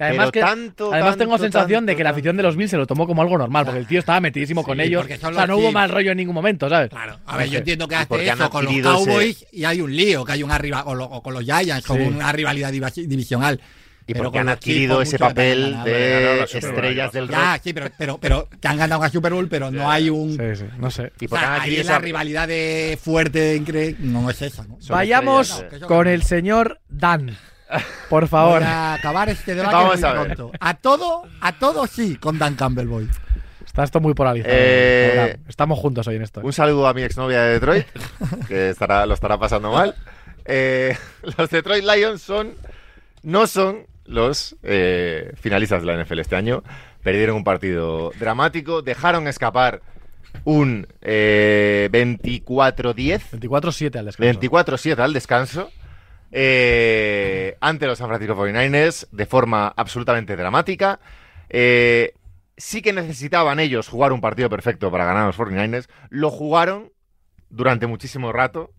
Y además que, tanto, además tengo tanto, sensación de que la afición de los Bills se lo tomó como algo normal, porque el tío estaba metidísimo con ellos. O sea, no hubo mal rollo en ningún momento, ¿sabes? Claro, a ver, No yo sé. entiendo que hace eso con los ese- Cowboys y hay un lío, que hay una rival, o, lo- o con los Giants, con Sí. una rivalidad divisional. Y Pero porque han adquirido ese papel ganado. de estrellas del rock. Ya, sí, pero, pero, pero que han ganado una Super Bowl, pero no hay un. Sí, sí, no sé. Y O sea, ahí adquirido la esa- rivalidad de fuerte incre- no es esa, ¿no? Vayamos con el señor Dan. Por favor. Voy a acabar este debate Vamos a ver. pronto. A todo, a todo sí, con Dan Campbell voy. Está esto muy polarizado. Eh. Estamos juntos hoy en esto. Un saludo a mi exnovia de Detroit, que estará, lo estará pasando mal. Eh, los Detroit Lions son, no son los eh, finalistas de la NFL este año. Perdieron un partido dramático, dejaron escapar un eh, 24-10, 24-7 al descanso. 24-7 al descanso. eh, ante los San Francisco 49ers de forma absolutamente dramática. Eh, sí que necesitaban ellos jugar un partido perfecto para ganar a los 49ers. Lo jugaron durante muchísimo rato.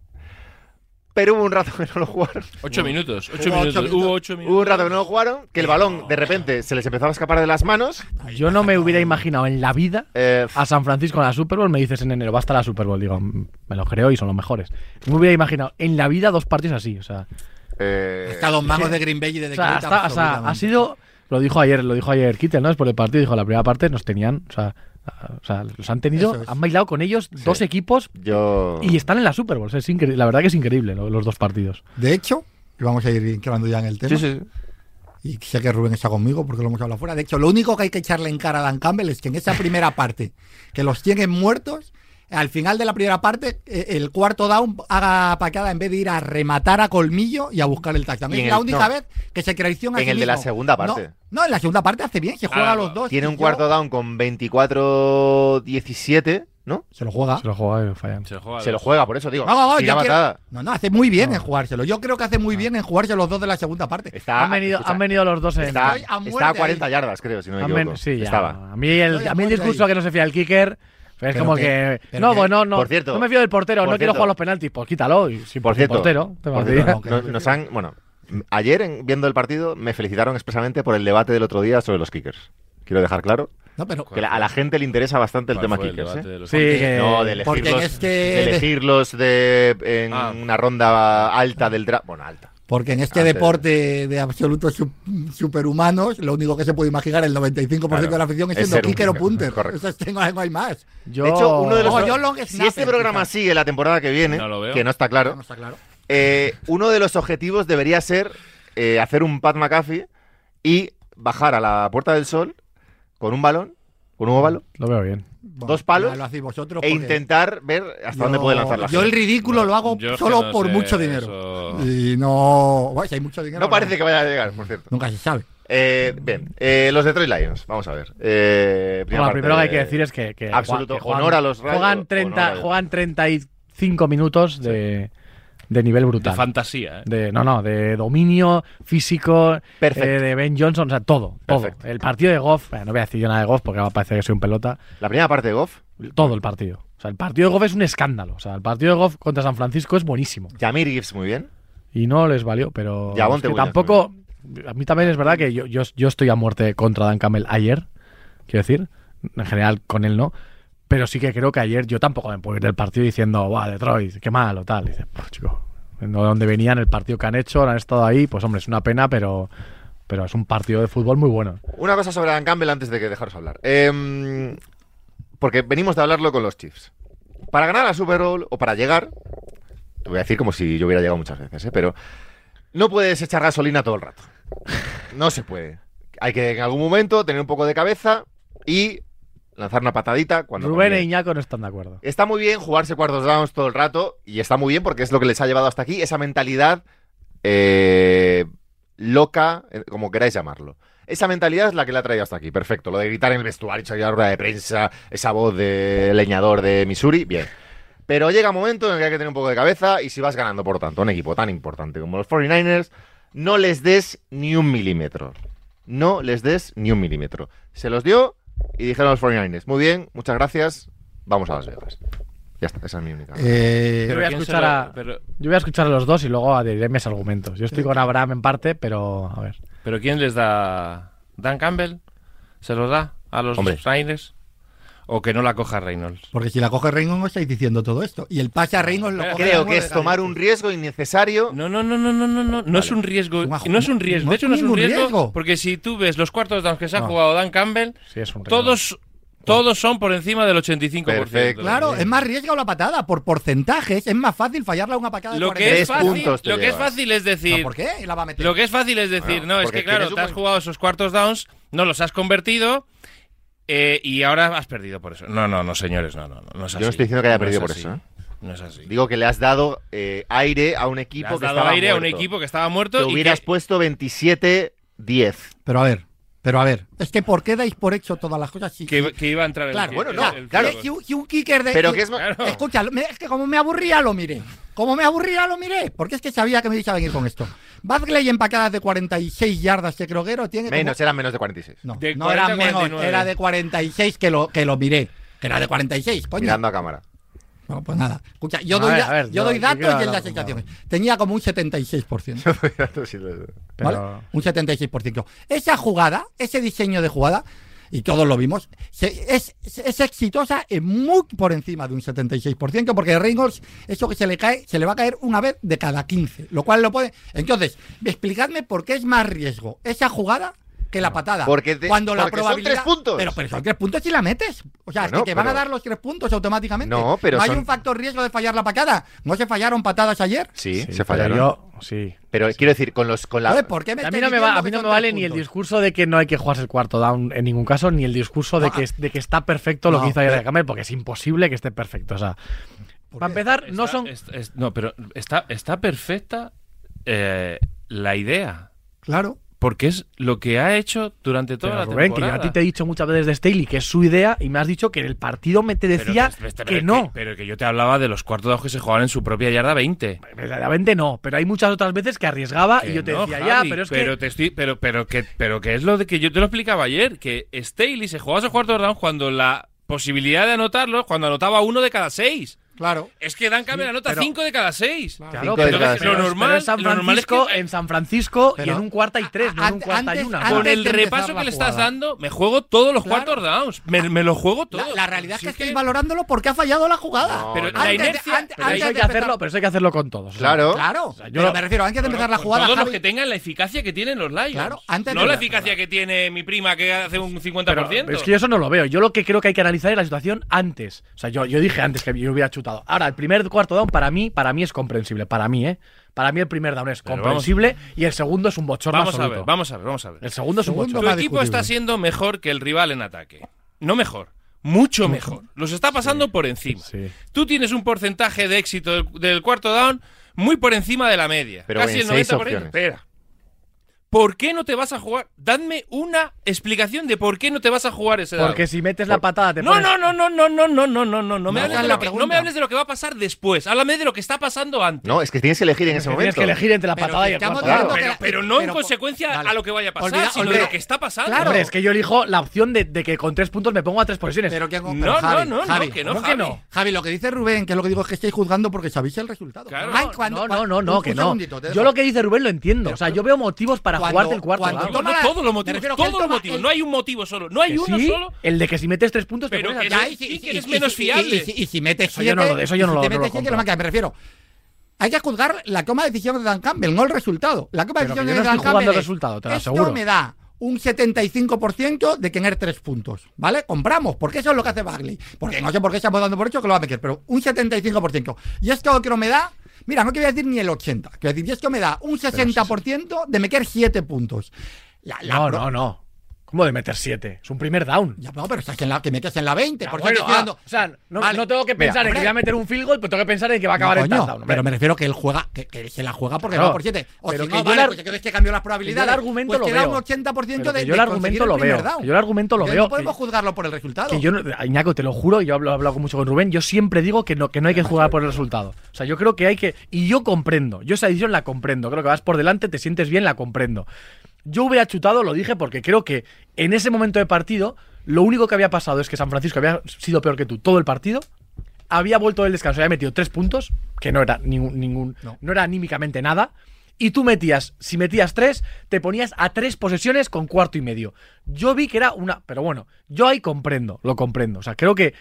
Pero hubo un rato que no lo jugaron. Ocho minutos, ocho Hubo ocho minutos. minutos. Hubo ocho minutos. Hubo un rato que no lo jugaron, que el balón de repente se les empezaba a escapar de las manos. Yo no me hubiera imaginado en la vida Eh, a San Francisco en la Super Bowl. Me dices en enero, va a estar la Super Bowl. Digo, "Mm, me lo creo y son los mejores. No me hubiera imaginado en la vida dos partidos así. O sea, eh, Está a dos manos de Green Bay y de o sea, hasta- o sea, ha sido. Lo dijo ayer, lo dijo ayer Kittel, ¿no? Después del partido, dijo la primera parte nos tenían. O sea, o sea los han tenido, es. han bailado con ellos dos equipos yo. y están en la Super Bowl. Es la verdad que es increíble lo- los dos partidos. De hecho, y vamos a ir entrando ya en el tema. Sí, sí. Y sé que Rubén está conmigo porque lo hemos hablado fuera. De hecho, lo único que hay que echarle en cara a Dan Campbell es que en esa primera parte, que los tienen muertos, al final de la primera parte, eh, el cuarto down haga paqueada en vez de ir a rematar a colmillo y a buscar el touchdown. Es la única no. vez que se traiciona En sí el de la segunda parte. No, en la segunda parte hace bien, se juega Ah, a los dos. Tiene un yo- cuarto down con 24-17, ¿no? Se lo juega. Se lo juega y fallan. Se juega Se lo juega, por eso digo. No, no, yo quiero- no, no, hace muy bien en jugárselo. Yo creo que hace muy bien en jugarse los dos de la segunda parte. Está, han, venido, escucha, han venido los dos en. Está, está a 40 ahí. yardas, creo, si no me Han equivoco. sí, ya. Estaba. A mí el, a mí el discurso ahí. que no se fía el kicker es Pero como que- No, que- bueno, no. por cierto, no me fío del portero, por no quiero jugar los penaltis. Pues quítalo. Y, si Por cierto, portero, te por cierto, no- nos han, bueno, ayer en- viendo el partido me felicitaron expresamente por el debate del otro día sobre los kickers. Quiero dejar claro No, pero que la- a la gente le interesa bastante el ¿Cuál tema el kickers. ¿eh? de Sí, Porque- que. No, de elegirlos, es que- de elegirlos de, en Ah. una ronda alta del draft. Bueno, alta. Porque en este Ah, deporte de absolutos su- superhumanos, lo único que se puede imaginar el 95% Claro. de la afición es siendo kicker o punter. correcto. Eso es- tengo- no hay más. Yo, De hecho, uno de los. Yo si snapper, este programa quizás. sigue la temporada que viene, No lo veo. que no está claro, No está claro. eh, uno de los objetivos debería ser eh, hacer un Pat McAfee y bajar a la Puerta del Sol con un balón, con un óvalo, Lo veo bien. Bueno, Dos palos lo hacéis vosotros e intentar ver hasta yo- dónde puede lanzar la Yo el ridículo lo hago solo no por mucho dinero. eso. Y no. Bueno, si hay mucho dinero. No parece que vaya a llegar, por cierto. Nunca se sabe. Eh, bien, eh, los Detroit Lions, vamos a ver. Eh, lo parte primero que hay que de- decir es que. que Absoluto que juegan- honor a los Rayos, Juegan, honor 30, a ellos. juegan 35 minutos de, de nivel De brutal. fantasía, ¿eh? De, no, no, de dominio físico, Perfecto. eh, de Ben Johnson, o sea, todo, todo. Perfecto. El partido de Goff, bueno, no voy a decir yo nada de Goff porque va a parecer que soy un pelota, La primera parte de Goff, todo el partido. O sea, el partido de Goff es un escándalo. O sea, el partido de Goff contra San Francisco es buenísimo. Jamir Gibbs muy bien. Y no les valió, pero es que tampoco... A mí también es verdad que yo, yo, yo estoy a muerte contra Dan Campbell ayer, quiero decir, en general con él no, pero sí que creo que ayer yo tampoco me puedo ir del partido diciendo, guau, Detroit, qué malo, tal. Y dices, pues chico, de donde venían, el partido que han hecho, han estado ahí, pues hombre, es una pena, pero, pero es un partido de fútbol muy bueno. Una cosa sobre Dan Campbell antes de que dejaros hablar. Em, porque venimos de hablarlo con los Chiefs. Para ganar la Super Bowl o para llegar, te voy a decir como si yo hubiera llegado muchas veces, ¿eh? pero no puedes echar gasolina todo el rato. No se puede. Hay que en algún momento tener un poco de cabeza y lanzar una patadita cuando Rubén conviene. e Iñaco no están de acuerdo. Está muy bien jugarse cuartos downs todo el rato y está muy bien porque es lo que les ha llevado hasta aquí, esa mentalidad eh, loca, eh, como queráis llamarlo. Esa mentalidad es la que le ha traído hasta aquí, perfecto. Lo de gritar en el vestuario, echar la rueda de prensa, esa voz de leñador de Missouri, bien. Pero llega un momento en el que hay que tener un poco de cabeza y si vas ganando, por tanto, a un equipo tan importante como los 49ers, no les des ni un milímetro. No les des ni un milímetro. Se los dio y dijeron los 49ers, muy bien, muchas gracias, vamos a Las Vegas. Ya está, esa es mi única. Eh, Yo voy a ¿quién se escuchar a- pero- Yo voy a escuchar a los dos y luego adheriré mis argumentos. Yo estoy con Abraham en parte, pero a ver. ¿Pero quién les da? ¿Dan Campbell? ¿Se los da a los. Niners? ¿O que no la coja Reynolds? porque si la coge Reynolds no estáis diciendo todo esto. Y el pase a Reynolds lo coge Creo que es tomar un riesgo innecesario. No, no, no, no, no, no, no. No es un riesgo. No es un riesgo. De hecho, no es un riesgo, riesgo. Porque si tú ves los cuartos downs que se ha No. jugado Dan Campbell, Sí, es un riesgo. todos, todos son por encima del 85%. Perfecto. Claro, es más riesgo la patada. Por porcentajes es más fácil fallarla una patada de Lo 40. que, es fácil, lo que es fácil es No, decir. ¿Por qué? La va a meter. Lo que es fácil es decir, Bueno, no, es que claro, te has buen- jugado esos cuartos downs, no los has convertido eh, y ahora has perdido por eso. No, no, no, señores, no, no, no, no es Yo así. no estoy diciendo que haya No perdido es por así. eso, ¿eh? No es así. Digo que le has dado eh, aire a un Le equipo has que dado estaba aire a un muerto. equipo que estaba muerto Te y hubieras que- puesto 27-10. Pero a ver, pero a ver. Es que ¿por qué dais por hecho todas las cosas? Si- que, que iba a entrar el Claro, el- bueno, no, el claro. goal. un- un kicker de. Pero que es Claro. Escucha, me- es que como me aburría lo miré. Como me aburría lo miré. Porque es que sabía que me ibas a venir con esto. Bagley en pacadas de 46 yardas de croguero tiene. como- Menos, eran menos de 46. No, De no 40 era menos, 49. era de 46 que lo, que lo miré. Que era de 46, coño. Mirando a cámara. No, pues nada. Escucha, yo A doy, ver, da- a ver, yo yo- doy yo datos y da con sensaciones. Tenía como un 76%. Pero- ¿vale? Un 76%. Esa jugada, ese diseño de jugada, y todos lo vimos, se- es, es exitosa en muy por encima de un 76%, porque Reynolds, eso que se le cae, se le va a caer una vez de cada 15, lo cual lo puede. Entonces, explicadme por qué es más riesgo esa jugada que la patada. Porque te- cuando la porque son probabilidad. tres puntos. Pero, pero son tres puntos si la metes. O sea, Bueno, que te van a dar los tres puntos automáticamente. No, pero hay son- un factor riesgo de fallar la patada. ¿No se fallaron patadas ayer? Sí, Sí, se pero fallaron. yo- sí. Pero quiero decir, con los con la ¿por qué me A mí no me, va- a mí no me vale ni el discurso de que no hay que jugarse el cuarto down en ningún caso, ni el discurso de No, que, es- de que está perfecto lo no, que hizo ayer Campbell, porque es imposible que esté perfecto. O sea, para empezar, no son. es- es- no, pero está, está perfecta eh, la idea. Claro. Porque es lo que ha hecho durante toda Pero, la Rubén, que yo temporada. a ti te he dicho muchas veces de Staley que es su idea y me has dicho que en el partido me te Pero decía que- no. pero que yo te hablaba de los cuartos downs que se jugaban en su propia yarda 20. Verdaderamente no, pero hay muchas otras veces que arriesgaba y yo te no, decía Javi, ya, pero es pero que. te estoy, pero, pero que, pero que es lo de que yo te lo explicaba ayer, que Staley se jugaba esos cuartos downs cuando la posibilidad de anotarlos, cuando anotaba uno de cada seis. Claro. Es que Dan Campbell anota pero- cinco de cada seis. Claro, Cinco de pero. Lo normal- en San lo normal es Francisco, que- en San Francisco y en un cuarta y tres, no en un cuarta y una. Con el repaso que le estás dando, me juego todos los Claro. cuartos downs. Me, me los juego todos. La, la realidad es que estáis valorándolo porque ha fallado la jugada. No, Pero no. la inercia. antes- Pero antes eso, hay que hacerlo, pero eso hay que hacerlo con todos. Claro. Claro. yo pero lo- me refiero, antes de empezar la jugada. todos los que tengan la eficacia que tienen los Lions. Claro, antes no la eficacia que tiene mi prima que hace un 50%. Pero es que yo eso no lo veo. Yo lo que creo que hay que analizar es la situación antes. O sea, yo, yo dije antes que yo hubiera chutado. Ahora, el primer cuarto down para mí, para mí es comprensible. Para mí, ¿eh? Para mí el primer down es Pero comprensible y el segundo es un bochorno vamos a ver, vamos a ver, vamos a ver. El segundo es un Segundo bochorno. Tu equipo está siendo mejor que el rival en ataque. No mejor, mucho mejor. Los está pasando por encima. sí. Tú tienes un porcentaje de éxito del, del cuarto down muy por encima de la media. Pero casi en el seis 90%. opciones. Espera. ¿Por qué no te vas a jugar? Dadme una explicación de por qué no te vas a jugar ese down. Porque si metes la patada te No, pones- no, no, no, no, no, no, no, no, no, no me No hables de lo que- no me hables de lo que va a pasar después. Háblame de lo que está pasando antes. No, es que tienes que elegir en ese Tienes momento. que elegir entre la Pero patada y el cuarto pero, pero no en pero- consecuencia vale. a lo que vaya a pasar, Olvida- sino olvida- de lo que está pasando. Claro. Hombre, es que yo elijo la opción de, de que con tres puntos me pongo a tres posiciones. Pero que, pero No, Javi, no, no, Javi, no, que no, ¿cómo que Javi. no? Javi, lo que dice Rubén, que es lo que digo es que estáis juzgando porque sabéis el resultado. Claro. Ay, cuando- no, no, no, que no. Yo lo que dice Rubén lo entiendo. O sea, yo veo motivos para Cuando- jugarte el cuarto cuando. No, toma no, la- todos los motivos, todos los el- No hay un motivo solo. No hay uno sí, solo. el de que si metes tres puntos Pero Ya, y que eres y- menos y- fiable. Y, si- y si metes Eso yo no lo- eso yo no si lo-. Me refiero. Hay que juzgar la toma de decisión de Dan Campbell, no el resultado. La toma de decisión de no Dan Campbell. el es, resultado, te lo Esto aseguro. me da un 75% de tener tres puntos, ¿vale? Compramos, porque eso es lo que hace Bagley. Porque no sé por qué estamos dando por hecho que lo va a meter, pero un 75%. Y esto que no me da, mira, no quiero decir ni el 80, quiero decir, y esto me da un 60% de meter 7 puntos. La- la No, pro- no, no. ¿Cómo de meter 7? Es un primer down. Ya, no, pero estás en la, que metes en la 20. Ah, por bueno, ah, o sea, no, Vale. no tengo que Mira, pensar en que voy a meter un field goal, pero tengo que pensar en que va a acabar no, el coño, touchdown. hombre. pero me refiero que él juega, que, que se la juega porque Claro, va por 7. O pero si que no, yo vale, el ar- pues es que cambio las que probabilidades. yo el argumento pues lo veo. un 80% Pero de que yo el argumento lo veo. Yo el argumento lo Que veo. No podemos Que- juzgarlo por el resultado. Que yo, Iñaco, te lo juro, yo hablo, he hablado mucho con Rubén, yo siempre digo que no, que no hay que jugar por el resultado. O sea, yo creo que hay que. Y yo comprendo, yo esa decisión la comprendo. Creo que vas por delante, te sientes bien, la comprendo. Yo hubiera chutado, lo dije, porque creo que en ese momento de partido, lo único que había pasado es que San Francisco había sido peor que tú todo el partido. Había vuelto del descanso, había metido tres puntos, que no era ningún, ningún No. no. era anímicamente nada. Y tú metías, si metías tres, te ponías a tres posesiones con cuarto y medio. Yo vi que era una. Pero bueno, yo ahí comprendo, lo comprendo. O sea, creo que.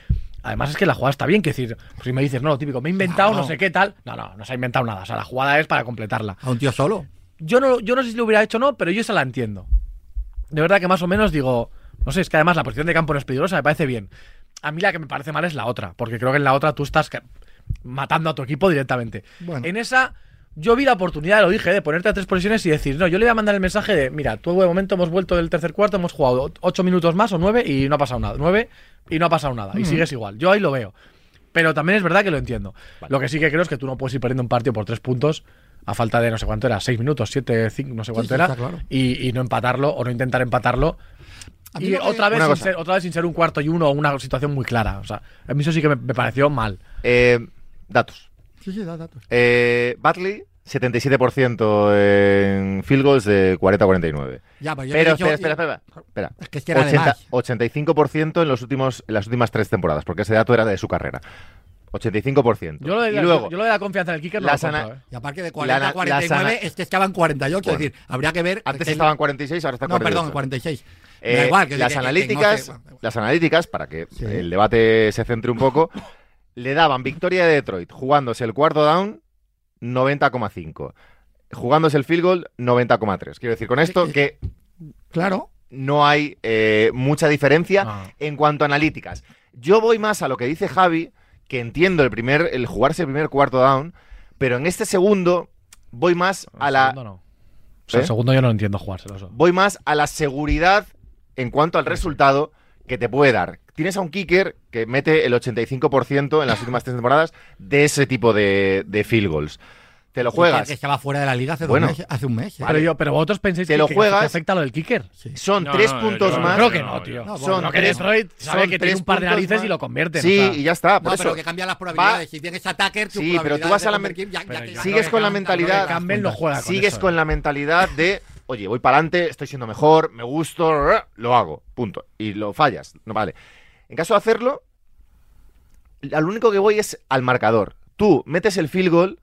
Además es que la jugada está bien, que decir, si me dices, no, lo típico, me he inventado, Claro. no sé qué tal. No, no, no se ha inventado nada. O sea, la jugada es para completarla. A un tío solo. Yo no, yo no sé si lo hubiera hecho o no, pero yo esa la entiendo. De verdad que más o menos digo. No sé, es que además la posición de campo no es peligrosa, me parece bien. A mí la que me parece mal es la otra, porque creo que en la otra tú estás matando a tu equipo directamente. Bueno. En esa, yo vi la oportunidad, lo dije, de ponerte a tres posiciones y decir, no, yo le voy a mandar el mensaje de, mira, tú de momento hemos vuelto del tercer cuarto, hemos jugado ocho minutos más o nueve y no ha pasado nada. Nueve y no ha pasado nada. Y sigues igual. Yo ahí lo veo. Pero también es verdad que lo entiendo. Lo que sí que creo es que tú no puedes ir perdiendo un partido por tres puntos a falta de no sé cuánto era, seis minutos, siete, cinco, no sé cuánto sí, era, claro. y, y no empatarlo o no intentar empatarlo. A mí Y otra vez, sin ser, otra vez sin ser un cuarto y uno o una situación muy clara. O sea, a mí eso sí que me, me pareció mal. Eh, datos. Sí, sí, da datos. Eh, Batley, 77% en field goals de 40-49. Ya, pero yo Pero he dicho- espera, espera, espera, espera. Es que es que era de 80 más. 85% en, los últimos, en las últimas tres temporadas, porque ese dato era de su carrera. 85%. Yo lo de, y la- luego, yo lo de la confianza en el kicker no las lo ana- compro, ¿eh? Y aparte de 40 La- a 49, la sana- es que estaban 48. Bueno. es decir, habría que ver. antes que- estaban 46, ahora están No, 48. perdón, 46. Eh, da igual. que- las que- que- que no analíticas, las analíticas, para que Sí. el debate se centre un poco, le daban victoria de Detroit jugándose el cuarto down 90,5. Jugándose el field goal 90,3. Quiero decir con esto Eh, que Claro. no hay eh, mucha diferencia No. en cuanto a analíticas. Yo voy más a lo que dice Javi, que entiendo el primer, el jugarse el primer cuarto down, pero en este segundo voy más a El la segundo no. O sea, ¿Eh? el segundo yo no entiendo jugárselo eso. voy más a la seguridad en cuanto al resultado que te puede dar. Tienes a un kicker que mete el 85% en las últimas tres temporadas de ese tipo de, de field goals. Te lo juegas. Que estaba fuera de la liga hace, dos Bueno. meses- hace un mes. ¿eh? Pero, yo, pero vosotros pensáis Te que, lo que- juegas- que afecta lo del kicker. Sí. Son No, tres no, puntos yo- más. Creo que no, tío. No, son Creo que tres- Detroit sabe son que tiene un par de narices más. y lo convierten. Sí, o sea. y ya está. Por No, eso. pero que cambian las probabilidades. Si tienes tus Sí, pero tú vas a la ya- ya Sigues con la mentalidad- Campbell no juega Sigues eso. con la mentalidad de, oye, voy para adelante, estoy siendo mejor, me gusto, lo hago, punto. Y lo fallas, no vale. En caso de hacerlo, al único que voy es al marcador. Tú metes el field goal,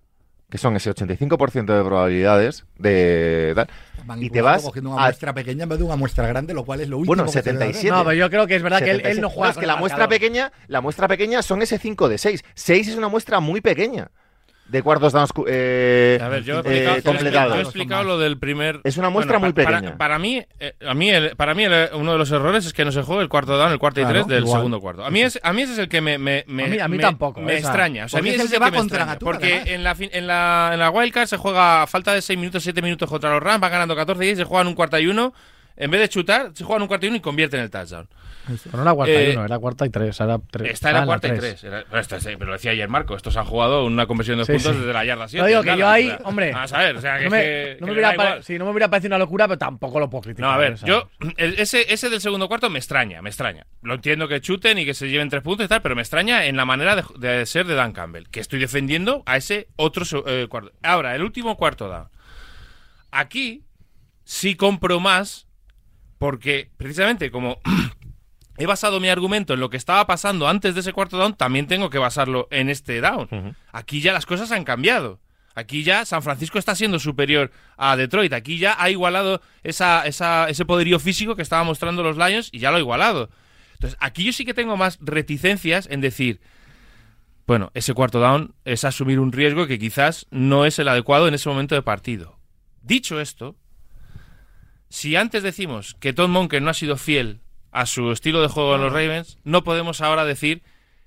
que son ese 85% de probabilidades de tal, y te vas cogiendo una a- muestra pequeña en vez de una muestra grande, lo cual es lo último Bueno, que se debe hacer. 77. No, pero yo creo que es verdad que él, él 76. no juega es con que el la muestra marcador. pequeña, la muestra pequeña son ese 5 de 6. 6 es una muestra muy pequeña de cuartos downs cu- eh, A ver, yo he eh, explicado, yo he completados. explicado- yo he explicado lo del primer. Es una muestra muy pa- para- pequeña. Para, mí, eh, a mí, el- para mí el- uno de los errores es que no se juegue el cuarto down, el cuarto y Claro, tres del igual. segundo cuarto. A mí, es, a mí ese es el que me, me, me- A mí- a mí me- tampoco, me esa. extraña. O sea, a mí Porque es ese el que va me contra extraña. Porque en la, fin- en, la, en la Wildcard se juega a falta de 6 minutos, 7 minutos contra los Rams, van ganando 14 y se juegan un cuarta y uno. En vez de chutar, se juegan un cuarto y uno y convierten el touchdown. Pero no era cuarta Eh, y uno, era cuarta y tres. Era tres. Está en la Ah, cuarta y tres. tres. Era- pero, esto, sí, pero lo decía ayer Marco. Estos han jugado una conversión de Sí, puntos sí. desde la yarda 7. No digo que yo ahí, hombre. Vamos a ver, o sea, que, No me, que- no que me da hubiera pare- igual. sí, no me hubiera parecido una locura, pero tampoco lo puedo criticar. No, a ver, yo. el- ese, ese del segundo cuarto me extraña, me extraña. Lo entiendo que chuten y que se lleven tres puntos y tal, pero me extraña en la manera de, de ser de Dan Campbell, que estoy defendiendo a ese otro eh, cuarto. Ahora, el último cuarto down. Aquí sí compro más, porque precisamente como he basado mi argumento en lo que estaba pasando antes de ese cuarto down, también tengo que basarlo en este down. Aquí ya las cosas han cambiado. Aquí ya San Francisco está siendo superior a Detroit. Aquí ya ha igualado esa, esa- ese poderío físico que estaban mostrando los Lions y ya lo ha igualado. Entonces, aquí yo sí que tengo más reticencias en decir, bueno, ese cuarto down es asumir un riesgo que quizás no es el adecuado en ese momento de partido. Dicho esto, si antes decimos que Tom Monken no ha sido fiel a su estilo de juego en los Ravens, no podemos ahora decir,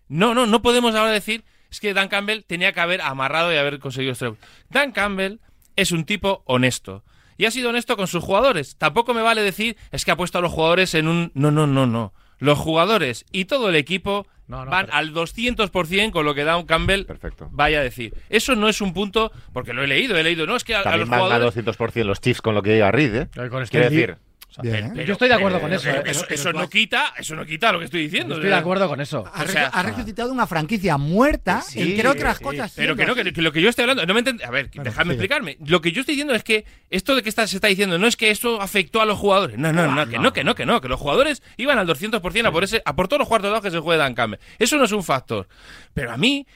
no, no, no podemos ahora decir, es que Dan Campbell tenía que haber amarrado y haber conseguido este. Dan Campbell es un tipo honesto. y ha sido honesto con sus jugadores. Tampoco me vale decir es que ha puesto a los jugadores en un no, no, no, no. Los jugadores y todo el equipo No, no, van pero- al 200% con lo que Down Campbell Perfecto. vaya a decir. Eso no es un punto, porque lo he leído, he leído, no, es que a, a También los van a jugadores... 200% los Chiefs con lo que diga Reed, ¿eh? Con Quiero Bien, ¿eh? yo estoy de acuerdo con eso. pero eh. eso, pero eso tú no has- quita, eso no quita lo que estoy diciendo. Estoy de acuerdo con eso. Ha, o sea, resu- ha resucitado una franquicia muerta, Sí, entre otras sí, cosas. Pero que no, que, lo que yo estoy hablando, no me entiendes. A ver, Bueno, déjame explicarme. Lo que yo estoy diciendo es que esto de que está, se está diciendo no es que eso afectó a los jugadores. No, no, no, que no, que no, que no, que los jugadores iban al 200% a por ese, a por todos los cuartos de que se juegue Dan Campbell. Eso no es un factor. Pero a mí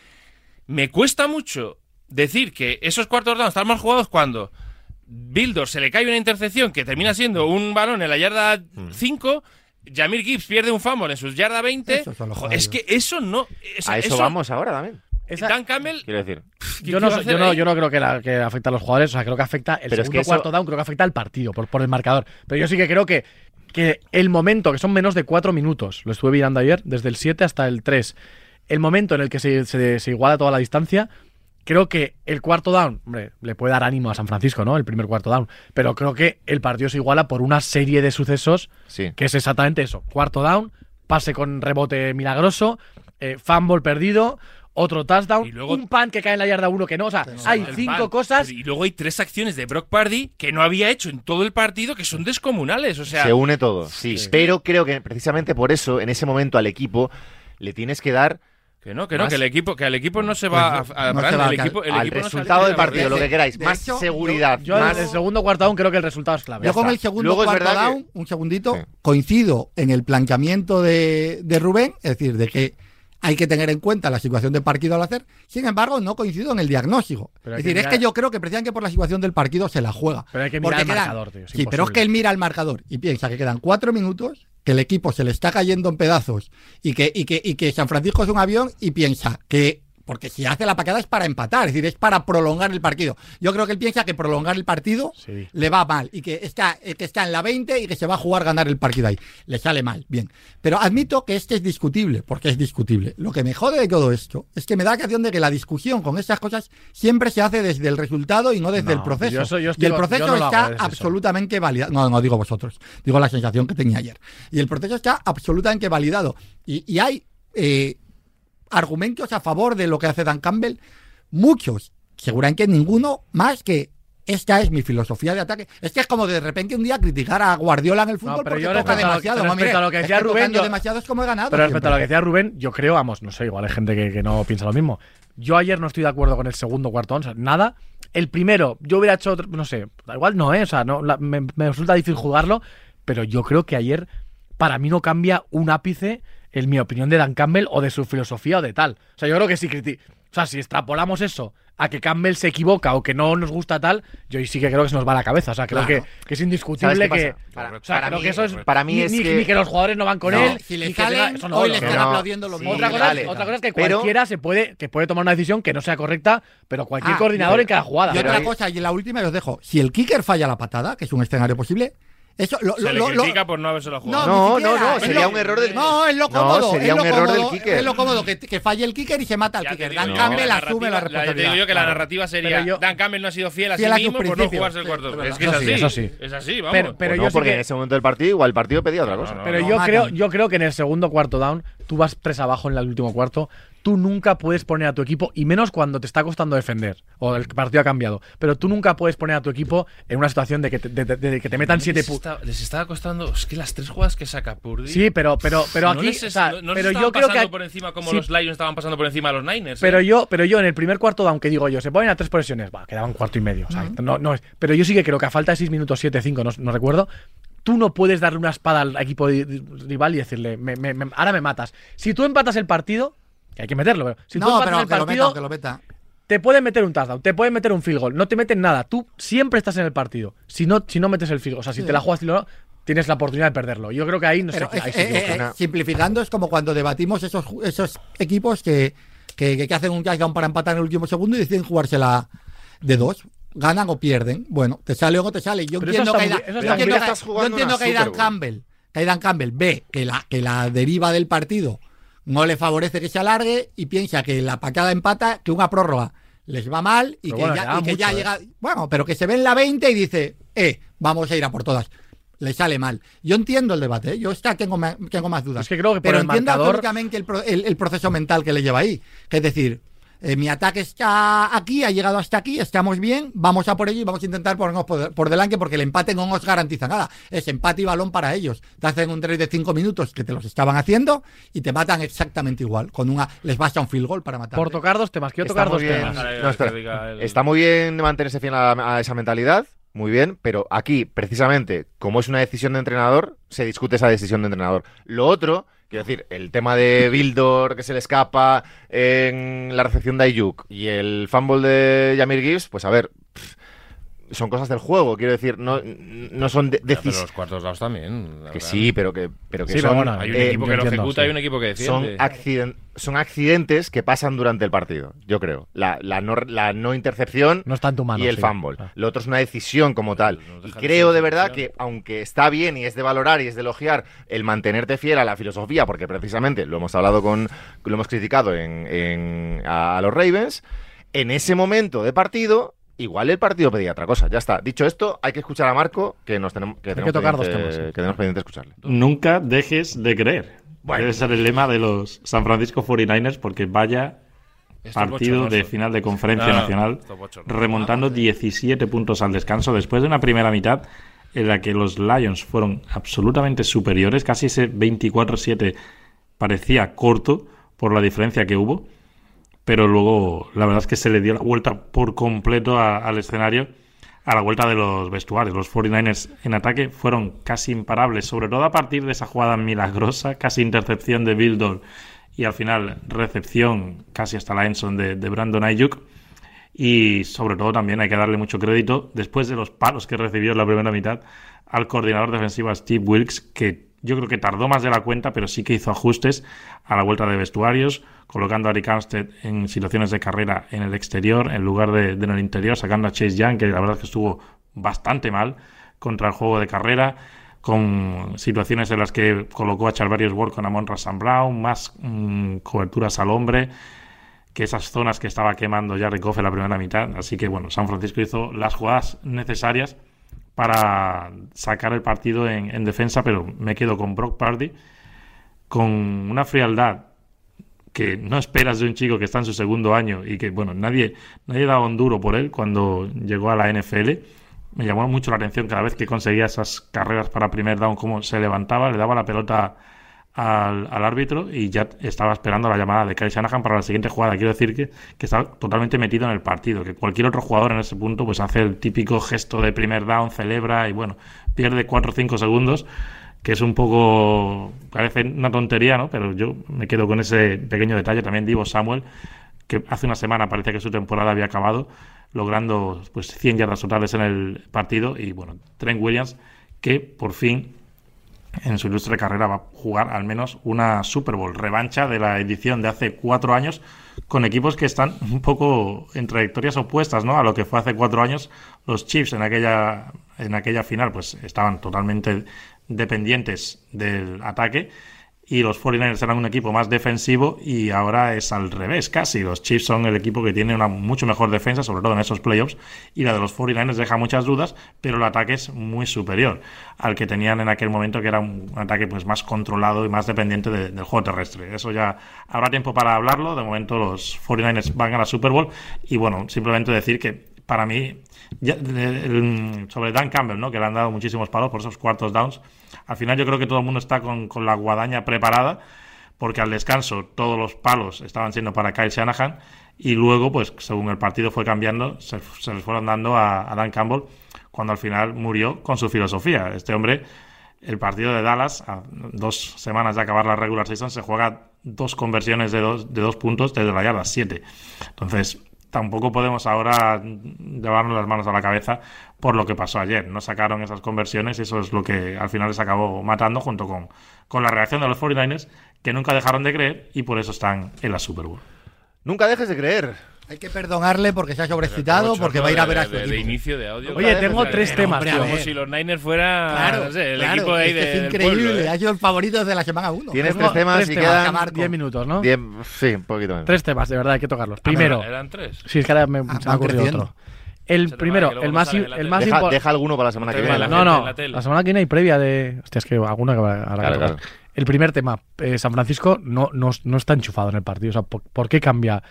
me cuesta mucho decir que esos cuartos down están mal jugados cuando Bildor se le cae una intercepción que termina siendo un balón en la yarda Mm. 5. Jamir Gibbs pierde un fumble en sus yarda 20. Esos son los Jo, es que eso no. eso- a eso, vamos ahora también. Esa- Dan Campbell. Quiero decir. ¿qué- yo, no, yo, no, yo no creo que, la- que afecte a los jugadores, o sea, creo que afecta el Pero es segundo que eso- cuarto down, creo que afecta al partido, por, por el marcador. Pero yo sí que creo que, que el momento, que son menos de cuatro minutos, lo estuve mirando ayer, desde el 7 hasta el 3, el momento en el que se, se- se iguala toda la distancia, creo que el cuarto down, hombre, le puede dar ánimo a San Francisco, ¿no? El primer cuarto down, pero creo que el partido se iguala por una serie de sucesos Sí. que es exactamente eso. Cuarto down, pase con rebote milagroso, eh, fumble perdido, otro touchdown, Y luego- un pan que cae en la yarda uno que no. O sea, hay cinco pan. cosas. Y luego hay tres acciones de Brock Party que no había hecho en todo el partido que son descomunales. O sea, se une todo, sí. Pero creo que precisamente por eso, en ese momento al equipo le tienes que dar que no, que no, Más- que el equipo, que al equipo no se va Pues, a, a- no se Fran, va a el caer. equipo, el al equipo resultado del partido, lo que queráis, De más hecho, seguridad, Yo más en el segundo cuarto down creo que el resultado es clave. Yo con el segundo Luego cuarto que- down, un segundito, Sí. coincido en el planteamiento de, de Rubén, es decir, de que hay que tener en cuenta la situación del partido al hacer. Sin embargo, no coincido en el diagnóstico. Pero es decir, es que yo creo que precisamente por la situación del partido se la juega. Pero hay que mirar el quedan- marcador, tío, es sí, pero es que él mira el marcador y piensa que quedan cuatro minutos, que el equipo se le está cayendo en pedazos y que, y que, y que San Francisco es un avión y piensa que porque si hace la patada es para empatar, es decir, es para prolongar el partido. Yo creo que él piensa que prolongar el partido Sí. le va mal y que está, eh, que está en la 20 y que se va a jugar ganar el partido ahí. Le sale mal, bien. Pero admito que este es discutible, porque es discutible. Lo que me jode de todo esto es que me da la sensación de que la discusión con estas cosas siempre se hace desde el resultado y no desde No, el proceso. yo y el proceso no está eso. absolutamente validado. No, no digo vosotros, digo la sensación que tenía ayer. Y el proceso está absolutamente validado. Y, y hay eh, argumentos a favor de lo que hace Dan Campbell, muchos, seguramente ninguno más que esta es mi filosofía de ataque. Es que es como de repente un día criticar a Guardiola en el fútbol pero porque yo toca lo- demasiado. respecto a lo que es decía Rubén, yo- demasiado es como he ganado. Pero respecto a lo que decía Rubén, yo creo, vamos, no sé, igual hay gente que, que no piensa lo mismo. Yo ayer no estoy de acuerdo con el segundo cuarto down, o sea, nada. El primero, yo hubiera hecho otro, no sé, igual no, ¿eh? O sea, no, la- me, me resulta difícil jugarlo, pero yo creo que ayer para mí no cambia un ápice en mi opinión de Dan Campbell o de su filosofía o de tal. O sea, yo creo que si criti- o sea, si extrapolamos eso a que Campbell se equivoca o que no nos gusta tal, yo sí que creo que se nos va la cabeza. O sea, creo Claro. que, que es indiscutible ¿Sabes qué que. Para- o sea, para creo mí- que eso es. para mí ni, es ni- que- ni que los jugadores no van con No, él. si le ni que salen, no, hoy le están No, aplaudiendo lo sí, mismo. Otra cosa, otra cosa es que Pero- cualquiera se puede, que puede tomar una decisión que no sea correcta, pero cualquier Ah, coordinador pero- en cada jugada. Y otra cosa, y la última y os dejo. Si el kicker falla la patada, que es un escenario posible, eso lo, Se lo- le lo- lo- critica por no habérselo jugado. No, no, no, es sería lo- un error del- No, es lo No, cómodo. sería es lo un error del cómodo, kicker. Es lo cómodo, que, que falle el kicker y se mata te kicker. Dan yo Campbell la asume la ya te responsabilidad. digo yo que la narrativa sería yo- Dan Campbell no ha sido fiel a Fiel sí a mismo por no jugarse el cuarto. es que es así. eso sí. Es así, vamos. Pero- pero Pues yo no, porque que- en ese momento del partido igual el partido pedía otra No, cosa. no, Pero no, yo creo, yo creo que en el segundo cuarto down, tú vas tres abajo en el último cuarto, tú nunca puedes poner a tu equipo, y menos cuando te está costando defender, o el partido ha cambiado, pero tú nunca puedes poner a tu equipo en una situación de que te, de- de- de que te metan siete les, puntos. está- les estaba costando. Es que las tres jugadas que saca Purdy. Sí, pero, pero, pero no aquí, les, o sea, no- no pero yo creo pasando que por encima como sí, los Lions estaban pasando por encima de los Niners. Pero ¿eh? yo, pero yo en el primer cuarto down que digo yo, se ponen a tres presiones, va, quedaban cuarto y medio. o sea, no, no es, pero yo sí que creo que a falta de 6 minutos, 7, 5, no, no recuerdo, tú no puedes darle una espada al equipo rival y decirle, me- me- me- ahora me matas. Si tú empatas el partido, que hay que meterlo, pero si tú No, empatas pero el que lo meta, partido, que lo meta. te pueden meter un touchdown, te pueden meter un field goal, no te meten nada. Tú siempre estás en el partido. Si no, si no metes el field goal, o sea, si Sí. te la juegas y no, tienes la oportunidad de perderlo. Yo creo que ahí no sé, Pero ahí es- se eh, eh, simplificando, es como cuando debatimos esos, esos equipos que, que, que hacen un touchdown para empatar en el último segundo y deciden jugársela de dos. Ganan o pierden. Bueno, te sale o no te sale. Yo Pero entiendo que, eso yo entiendo que- yo entiendo que Aidan. Campbell, que Aidan Campbell ve que la, que la deriva del partido no le favorece que se alargue y piensa que la patada empata, que una prórroga les va mal y Pero que, bueno, ya, y que ya mucho, ¿eh? llega. Bueno, pero que se ve en la 20 y dice, eh, vamos a ir a por todas. Le sale mal. Yo entiendo el debate, ¿eh? yo está, tengo, ma- tengo más dudas. Es que creo que por pero el entiendo marcador- el, el- el proceso mental que le lleva ahí. Es decir, eh, mi ataque está aquí, ha llegado hasta aquí, estamos bien, vamos a por ello y vamos a intentar ponernos por, por delante porque el empate no nos garantiza nada. Es empate y balón para ellos. Te hacen un trade de 5 minutos que te los estaban haciendo y te matan exactamente igual. Con una Les basta un field goal para matar. Por tocar dos temas, quiero Está tocar muy dos bien. temas. No, espera. Está muy bien mantenerse fiel a, a esa mentalidad, muy bien, pero aquí, precisamente, como es una decisión de entrenador, se discute esa decisión de entrenador. Lo otro, quiero decir, el tema de Bildor que se le escapa en la recepción de Ayuk y el fumble de Yamir Gibbs, pues a ver, son cosas del juego, quiero decir, no, no son de- pero los cuartos lados también. la Que verdad. sí, pero que, pero que Sí, pero son, bueno, Hay un eh, equipo que lo entiendo, ejecuta sí. y un equipo que son, defiende. accident- son accidentes que pasan durante el partido, yo creo. La, la no, la no intercepción No está en tu mano. y el sí. fumble. Ah. Lo otro es una decisión como tal. no Y creo de verdad que, aunque está bien y es de valorar y es de elogiar el mantenerte fiel a la filosofía, porque precisamente lo hemos hablado con, lo hemos criticado en, en- a, a los Ravens, en ese momento de partido, igual el partido pedía otra cosa. Ya está. Dicho esto, hay que escuchar a Marco, que nos tenemos que, tenemos tocar dos pendiente- temas, sí. que tenemos pendiente escucharle. Nunca dejes de creer. Bueno. Debe ser el lema de los San Francisco 49ers porque vaya partido de final de conferencia No, no, nacional, remontando 17 puntos al descanso después de una primera mitad en la que los Lions fueron absolutamente superiores, casi ese 24-7 parecía corto por la diferencia que hubo, pero luego la verdad es que se le dio la vuelta por completo al escenario a la vuelta de los vestuarios. Los 49ers en ataque fueron casi imparables, sobre todo a partir de esa jugada milagrosa, casi intercepción de Bildor y al final recepción casi hasta la endzone de, de Brandon Ayuk. Y sobre todo también hay que darle mucho crédito, después de los palos que recibió en la primera mitad, al coordinador defensivo Steve Wilkes, que yo creo que tardó más de la cuenta, pero sí que hizo ajustes a la vuelta de vestuarios, colocando a Eric Armstead en situaciones de carrera en el exterior, en lugar de, en el interior, sacando a Chase Young, que la verdad es que estuvo bastante mal contra el juego de carrera, con situaciones en las que colocó a Charvarius Ward con Amon Rassan Brown, más mm, coberturas al hombre, que esas zonas que estaba quemando Goff en la primera mitad. Así que bueno, San Francisco hizo las jugadas necesarias para sacar el partido en, en defensa, pero me quedo con Brock Party, con una frialdad que no esperas de un chico que está en su segundo año y que, bueno, nadie, nadie daba un duro por él cuando llegó a la NFL. Me llamó mucho la atención cada vez que conseguía esas carreras para primer down, cómo se levantaba, le daba la pelota al, al árbitro y ya estaba esperando la llamada de Kyle Shanahan para la siguiente jugada. Quiero decir que, que estaba totalmente metido en el partido, que cualquier otro jugador en ese punto pues hace el típico gesto de primer down, celebra y bueno, pierde 4 o 5 segundos, que es un poco, parece una tontería, ¿no? Pero yo me quedo con ese pequeño detalle. También Divo Samuel, que hace una semana parecía que su temporada había acabado, logrando pues 100 yardas totales en el partido y bueno, Trent Williams, que por fin en su ilustre carrera va a jugar al menos una Super Bowl, revancha de la edición de hace cuatro años, con equipos que están un poco en trayectorias opuestas ¿no? a lo que fue hace cuatro años. Los Chiefs en aquella, en aquella final pues estaban totalmente dependientes del ataque y los 49ers eran un equipo más defensivo y ahora es al revés casi. Los Chiefs son el equipo que tiene una mucho mejor defensa, sobre todo en esos playoffs, y la de los 49ers deja muchas dudas, pero el ataque es muy superior al que tenían en aquel momento, que era un ataque pues más controlado y más dependiente de- del juego terrestre. Eso ya habrá tiempo para hablarlo. De momento los 49ers van a la Super Bowl y bueno, simplemente decir que para mí, sobre Dan Campbell, ¿no? que le han dado muchísimos palos por esos cuartos downs, al final yo creo que todo el mundo está con, la guadaña preparada, porque al descanso todos los palos estaban siendo para Kyle Shanahan, y luego, pues según el partido fue cambiando, se, se les fueron dando a, Dan Campbell, cuando al final murió con su filosofía. Este hombre, el partido de Dallas, a dos semanas de acabar la regular season, se juega dos conversiones de dos, puntos desde la yarda 7. Entonces, tampoco podemos ahora llevarnos las manos a la cabeza por lo que pasó ayer. No sacaron esas conversiones y eso es lo que al final les acabó matando junto con, con la reacción de los 49ers que nunca dejaron de creer y por eso están en la Super Bowl. Nunca dejes de creer. Hay que perdonarle porque se ha sobrecitado, porque va a ir a ver a su de, inicio de audio. Oye, Claro, tengo es tres temas, hombre, tío. a Como si los Niners fueran Claro, no sé, el claro, equipo de ahí es que es del increíble. pueblo, ¿eh? Ha sido el favorito de la semana 1. Tienes tres temas tres y temas, quedan acabar 10 minutos, ¿no? diez- sí, un poquito menos. Tres temas, de verdad, hay que tocarlos. Primero, Eran tres. sí, es que ahora me, Ah, se me ha ocurrido creciendo. otro. El Se primero, el más, el más Deja, alguno para la semana que viene. la No, gente no, la semana que viene hay previa de. Hostia, es que alguna que va- tocar. El primer tema, eh, San Francisco no, no, no está enchufado en el partido. O sea, ¿por, por qué cambia?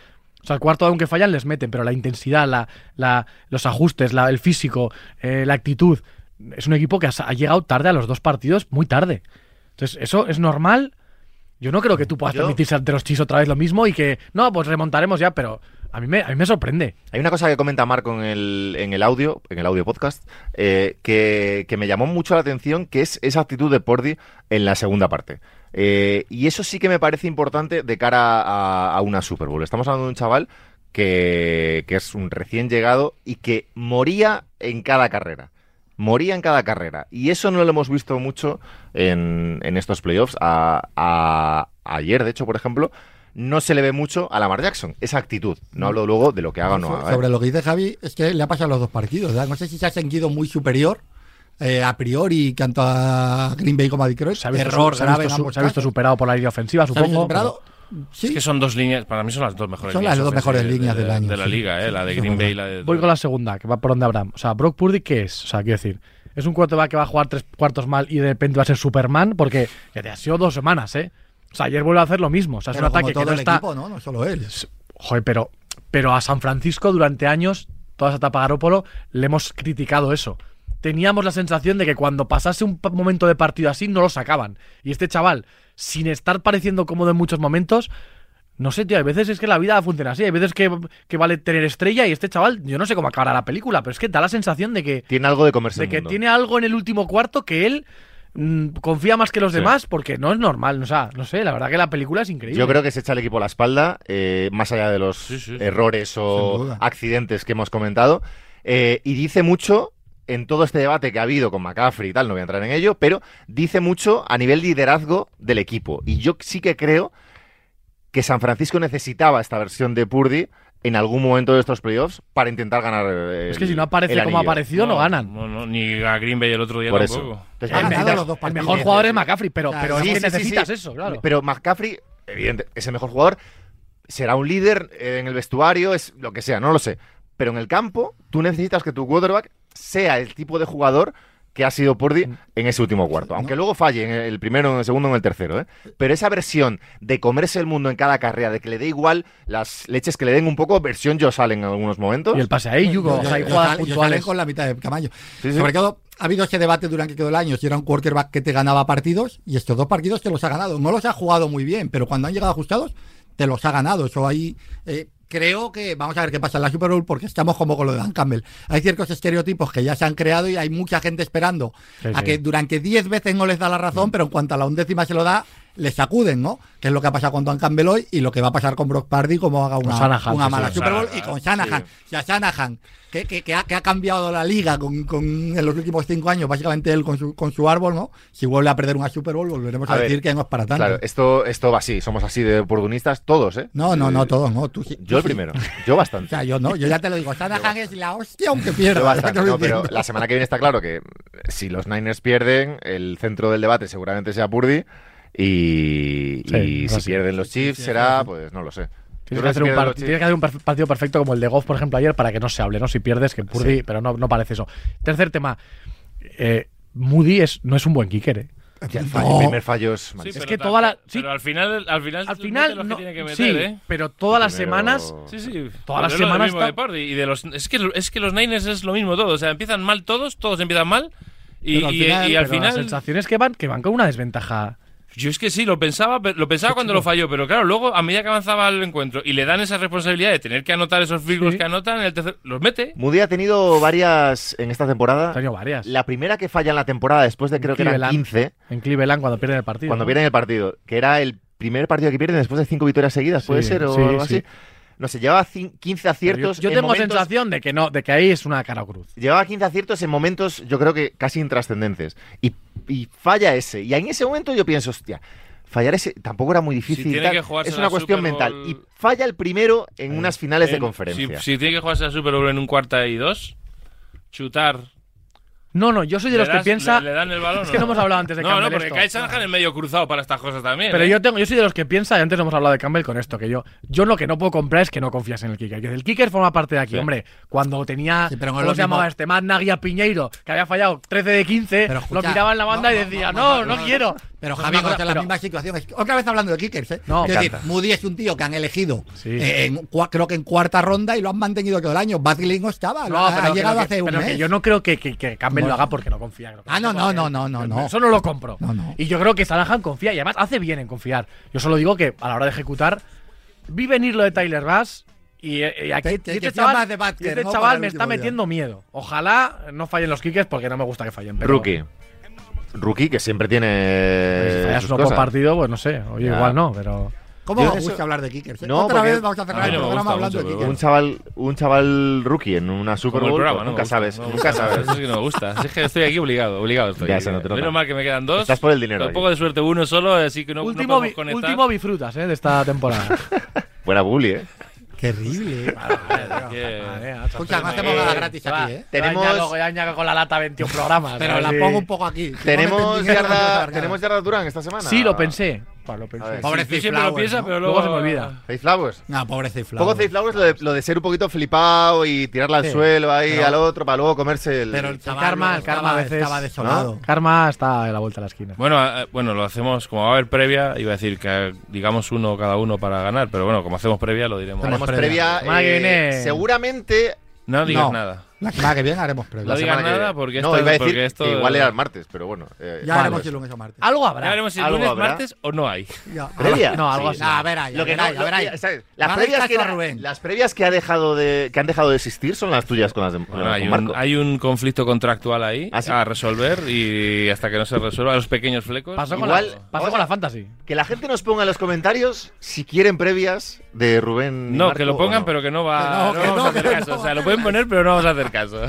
O sea, el cuarto, aunque fallan, les meten, pero la intensidad, la, la- los ajustes, la- el físico, eh, la actitud. Es un equipo que ha, ha llegado tarde a los dos partidos, muy tarde. Entonces, eso es normal. Yo no creo que tú puedas Yo- permitirse ante los chis otra vez lo mismo y que, no, pues remontaremos ya, pero a mí me, a mí me sorprende. Hay una cosa que comenta Marco en el, en el audio, en el audio podcast, eh, que, que me llamó mucho la atención, que es esa actitud de Pordi en la segunda parte. Eh, y eso sí que me parece importante de cara a, a una Super Bowl. Estamos hablando de un chaval que, que es un recién llegado y que moría en cada carrera. Moría en cada carrera. Y eso no lo hemos visto mucho en, en estos playoffs. A, a- ayer, de hecho, por ejemplo, no se le ve mucho a Lamar Jackson. Esa actitud. No hablo luego de lo que haga o no haga. Sobre lo que dice Javi, es que le ha pasado los dos partidos. ¿verdad? No sé si se ha sentido muy superior eh, a priori tanto a Green Bay como a Detroit. Se ha visto, Error se ha grave visto en su- ambos se ha visto casos. superado por la línea ofensiva, supongo. Sí, Es que son dos líneas, para mí son las dos mejores Son líneas. las dos mejores líneas de, del año, De la sí. liga, ¿eh? La de Green Bay y verdad. la de. Voy con la segunda, que va por donde Abraham. O sea, Brock Purdy, ¿qué es? O sea, quiero decir, es un quarterback que va a jugar tres cuartos mal y de repente va a ser Superman, porque ya te ha sido dos semanas, ¿eh? O sea, ayer vuelve a hacer lo mismo. O sea, es pero un como ataque que todo no el está. equipo, ¿no? No solo él. Joder, pero, pero a San Francisco durante años, toda esa etapa Garópolo, le hemos criticado eso. Teníamos la sensación de que cuando pasase un momento de partido así, no lo sacaban. Y este chaval, sin estar pareciendo cómodo en muchos momentos, no sé, tío, hay veces es que la vida funciona así. Hay veces que, que vale tener estrella y este chaval, yo no sé cómo acabará la película, pero es que da la sensación de que, Tiene algo de comerse de que mundo. tiene algo en el último cuarto que él mm, confía más que los Sí. demás porque no es normal. O sea, no sé, la verdad que la película es increíble. Yo creo que se echa el equipo a la espalda, eh, más allá de los Sí, sí, sí. errores o accidentes que hemos comentado. eh, y dice mucho en todo este debate que ha habido con McCaffrey y tal, no voy a entrar en ello, pero dice mucho a nivel liderazgo del equipo. Y yo sí que creo que San Francisco necesitaba esta versión de Purdy en algún momento de estos playoffs para intentar ganar. eh, Es que si no aparece como ha aparecido, no, ganan. No, no, ni a Green Bay el otro día Por tampoco. eso. Entonces, Ha ganado necesitas- los dos El mejor jugador es McCaffrey, pero, Claro, pero sí, es que sí, necesitas sí. eso, claro. Pero McCaffrey, evidente, es el mejor jugador. Será un líder eh, en el vestuario, es lo que sea, no lo sé. Pero en el campo, tú necesitas que tu quarterback sea el tipo de jugador que ha sido Purdy en ese último cuarto. Aunque luego falle en el primero, en el segundo, en el tercero. ¿eh? Pero esa versión de comerse el mundo en cada carrera, de que le dé igual las leches que le den un poco, versión Josh Allen en algunos momentos. Y el pase ahí, Yugo, Yo- yo- yo- yo puntuales. con la mitad de Camayo. Sí, sí. Sobre todo, ha habido ese debate durante que quedó el año si era un quarterback que te ganaba partidos y estos dos partidos te los ha ganado. No los ha jugado muy bien, pero cuando han llegado ajustados, te los ha ganado. Eso ahí. eh, creo que vamos a ver qué pasa en la Super Bowl porque estamos como con lo de Dan Campbell. Hay ciertos estereotipos que ya se han creado y hay mucha gente esperando Sí, a sí. que durante 10 veces no les da la razón, pero en cuanto a la undécima se lo da, les sacuden, ¿no? Que es lo que ha pasado con Dan Campbell hoy y lo que va a pasar con Brock Pardy como haga una, Shanahan, una sí, mala sí. Super Bowl y con Shanahan. sí. Si a Shanahan, que, que- que ha, que ha cambiado la liga con, con- en los últimos cinco años, básicamente él con su, con su árbol, ¿no? Si vuelve a perder una Super Bowl, volveremos a, A ver, decir que no es para tanto. Claro, esto, esto va así, somos así de oportunistas todos, ¿eh? no, no, no, Eh, todos, no. Tú, sí- Yo tú el sí. primero, yo O bastante. sea, yo no, yo ya te lo digo, Shanahan es la hostia aunque pierda. Yo bastante, ¿sabes no, lo que pero la semana que viene está claro que si los Niners pierden, el centro del debate seguramente sea Purdy y, Sí, y si pierden los Chiefs sí, será, sí. pues no lo sé. Tienes que, hacer un pierden par- los Chiefs- tienes que hacer un per- partido perfecto como el de Goff, por ejemplo, ayer, para que no se hable, ¿no? Si pierdes, que Purdy, pero no, no parece eso. Tercer tema. eh, Moody es, no es un buen kicker, ¿eh? el, No. el primer fallo es Sí. Es pero que toda la- Pero sí. al final, al final, Al final, los que no- tiene que meter, sí, ¿eh? pero todas las Primero- semanas Sí, sí. Todas las Pero semanas está- de Pardy. Y de los, es, que, es que los Niners es lo mismo todo. O sea, empiezan mal todos, todos empiezan mal. Y, Pero al y- final, y al pero la final sensación es que van, que van con una desventaja. Yo es que sí, lo pensaba, pero- lo pensaba cuando lo falló, pero claro, luego a medida que avanzaba el encuentro y le dan esa responsabilidad de tener que anotar esos field Sí. que anotan, el tercer, los mete. Moody ha tenido varias en esta temporada. Ha tenido varias. La primera que falla en la temporada, después de creo que eran Cleveland. 15, En Cleveland cuando pierden el partido. cuando ¿no? pierden el partido, que era el primer partido que pierden después de cinco victorias seguidas, ¿puede Sí, ser? O sí, algo sí. así. No sé, llevaba cin- 15 Pero aciertos. Yo, yo en tengo momentos- sensación de que no, de que ahí es una cara o cruz. Llevaba 15 aciertos en momentos, yo creo que casi intrascendentes. Y, y falla ese. Y en ese momento yo pienso, hostia, fallar ese tampoco era muy difícil. tiene tal. que jugarse es una cuestión Super mental. Y falla el primero en unas finales de En- conferencia. Si, si tiene que jugarse la Super Bowl en un cuarta y dos, chutar. No, no, yo soy de ¿Le los que piensa. le, le dan el balón? Es que no hemos hablado antes de No, Campbell no, porque esto. Kyle Shanahan es medio cruzado para estas cosas también. Pero ¿eh? yo tengo, yo soy de los que piensa, y antes hemos hablado de Campbell con esto, que yo, yo lo que no puedo comprar es que no confías en el kicker. Que el kicker forma parte de aquí, Sí. hombre. Cuando tenía, Sí, pero no ¿cómo lo se llamaba este? Más Nagui a Piñeiro, que había fallado 13 de 15, Pero lo escucha, miraba en la banda no, y no, decía, no, no, no, no, no, quiero. Pero Javi, no la pero- misma situación. Otra vez hablando de kickers, ¿eh? No, es decir. Moody es un tío que han elegido, Sí. eh, en cua- creo que en cuarta ronda y lo han mantenido todo el año. Badley no estaba, No, ha llegado hace un pero mes. que yo no creo que, que, que Campbell lo haga porque no confía. creo que Ah, no, no, no, no, no, no. Eso no lo compro. No, no. Y yo creo que Sanahan confía y además hace bien en confiar. Yo solo digo que a la hora de ejecutar, vi venir lo de Tyler Bass y, eh, y aquí Te- te- y este chaval, de Butker, y este ¿no? chaval me está día. metiendo miedo. Ojalá no fallen los kickers porque no me gusta que fallen. Pero Rookie. Rookie que siempre Pues si tiene. fallas sus uno por cosas. partido, pues no sé. Oye, Ya. igual no, pero. ¿Cómo Yo os eso- gusta hablar de kickers? eh? No, Otra porque vez vamos a a cerrar mí el no me programa gusta hablando mucho, de pero Un kickers. chaval, un chaval rookie en una Super Bowl, programa, pues no me nunca gusta, sabes, no me nunca gusta. sabes. Eso sí que no me gusta. Es que estoy aquí obligado, obligado estoy. Ya nota. Menos mal que me quedan dos. Estás por el dinero un poco de suerte uno solo, así que no, no último, podemos bi- conectar. último bifrutas eh, de esta temporada. Buena bully, ¿eh? Qué horrible. eh. Escucha, no Eh, hacemos nada gratis aquí, ¿eh? Tenemos- con la lata 21 programas. Pero a la pongo un poco aquí. No ¿Tenemos meten dinero, no a yarda. ¿Tenemos yarda Durán esta semana? Sí, lo pensé. Pues lo pensé. Pobre Zay siempre lo piensas, ¿no? pero Luego luego, se me olvida. Flowers. No, pobre Flowers. poco Flowers lo de, lo de ser un poquito flipado y tirarla al Sí. suelo ahí Pero- al otro para luego comerse el. Pero el chaval karma- el karma estaba, a veces- estaba desolado. Karma está a la vuelta de la esquina. Bueno, eh, bueno, lo hacemos como va a haber previa. Iba a decir que digamos uno cada uno para ganar, pero bueno, como hacemos previa, lo diremos. Haremos previa. previa. Eh, Seguramente. No digas No. nada. La semana que viene haremos previa. No la digas nada porque No, esto- iba a decir porque esto- que igual era el martes, pero bueno. eh, Ya haremos pues. el lunes o martes. Algo Ya habrá. veremos si el Algo lunes, habrá. martes o no hay. Ya. ¿Previa? No, algo Sí. así. No, a ver, ahí, Lo que no, a ver, lo- a ver, ahí. Las previas, que, a Rubén. las previas que ha dejado de que han dejado de existir son las tuyas con las de Bueno, con hay, un, Marco. hay un conflicto contractual ahí ¿Ah, sí? a resolver y hasta que no se resuelva los pequeños flecos. Pasó, con Igual- la, pasó con la fantasy. Que la gente nos ponga en los comentarios si quieren previas de Rubén. No, Marco que lo pongan, no. pero que no va Que no, no que vamos no, a hacer caso. no o sea, lo pueden poner, pero no vamos a hacer caso.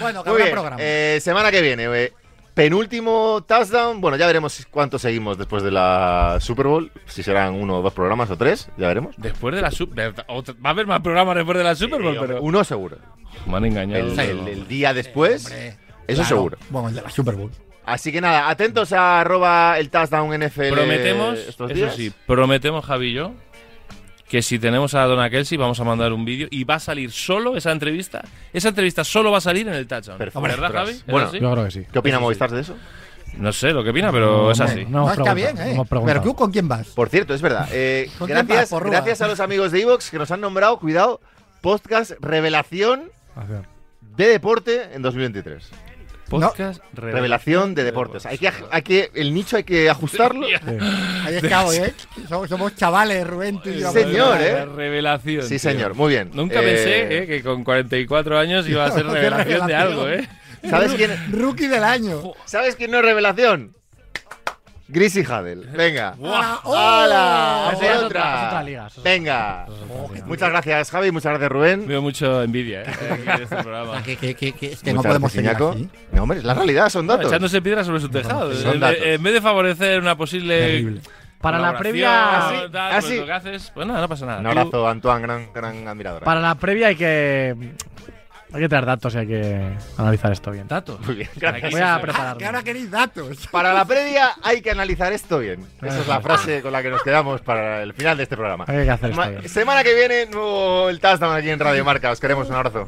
Bueno, que Muy bien, programa. eh, semana que viene, eh, penúltimo touchdown. Bueno, ya veremos cuánto seguimos después de la Super Bowl. Si serán uno o dos programas o tres, ya veremos. Después de la Super Va a haber más programas después de la Super Bowl, Eh, pero. Uno seguro. Me han engañado. El, pero- el- el día después, Hombre, eso claro. seguro. Bueno, el de la Super Bowl. Así que nada, atentos a arroba el touchdown NFL. Prometemos, estos eso días. sí, prometemos, Javi y yo, que si tenemos a Donna Kelsey vamos a mandar un vídeo y va a salir solo esa entrevista. Esa entrevista solo va a salir en el touchdown. Perfecto. ¿Verdad. Javi? ¿Es Bueno, así? Yo creo que sí. ¿Qué opina. Movistar de eso? No sé lo que opina, pero es así. no. Está bien, ¿eh? Pero tú, ¿con quién vas? Por cierto, es verdad. eh, ¿Con quién gracias, vas, gracias a los amigos de Evox que nos han nombrado, cuidado, podcast Revelación de Deporte en 2023. Podcast Revelación de deportes. Hay que, hay que, el nicho hay que ajustarlo. Ahí estamos, ¿eh? Somos, somos chavales, Rubén, tú y yo. Señor, ¿eh? Revelación. Sí, tío. señor, muy bien. Nunca Eh, pensé eh, que con 44 años iba a ser Qué revelación de revelación. algo, ¿eh? ¿Sabes quién, Rookie del año. ¿Sabes quién no es revelación? Gris y Hadel. Venga. ¡Hala! ¡Oh! ¡Hala! Eso ¡Por ya es otra! otra- es otra liga, Venga. Muchas gracias, Javi. Muchas gracias, Rubén. Veo mucho envidia, ¿eh? aquí en este programa. Que, que, que, que- es que no Muchas podemos gracias, seguir Iñaco. así. No, hombre, es la realidad, son No, datos. echándose piedras sobre su tejado. Son En- datos. En vez de favorecer una posible. Terrible. Para la previa. Ah, sí, tal, ah, pues sí. lo que haces, pues nada, no pasa nada. Un abrazo, Antoine, gran, gran admirador. Para la previa hay que. Hay que traer datos y hay que analizar esto bien. Datos. Muy bien, gracias. Voy a. Que ahora queréis datos. Para la previa hay que analizar esto bien. Esa es la frase con la que nos quedamos para el final de este programa. Hay que hacer esto bien. semana que viene, nuevo el touchdown aquí en Radio Marca. Os queremos, un abrazo.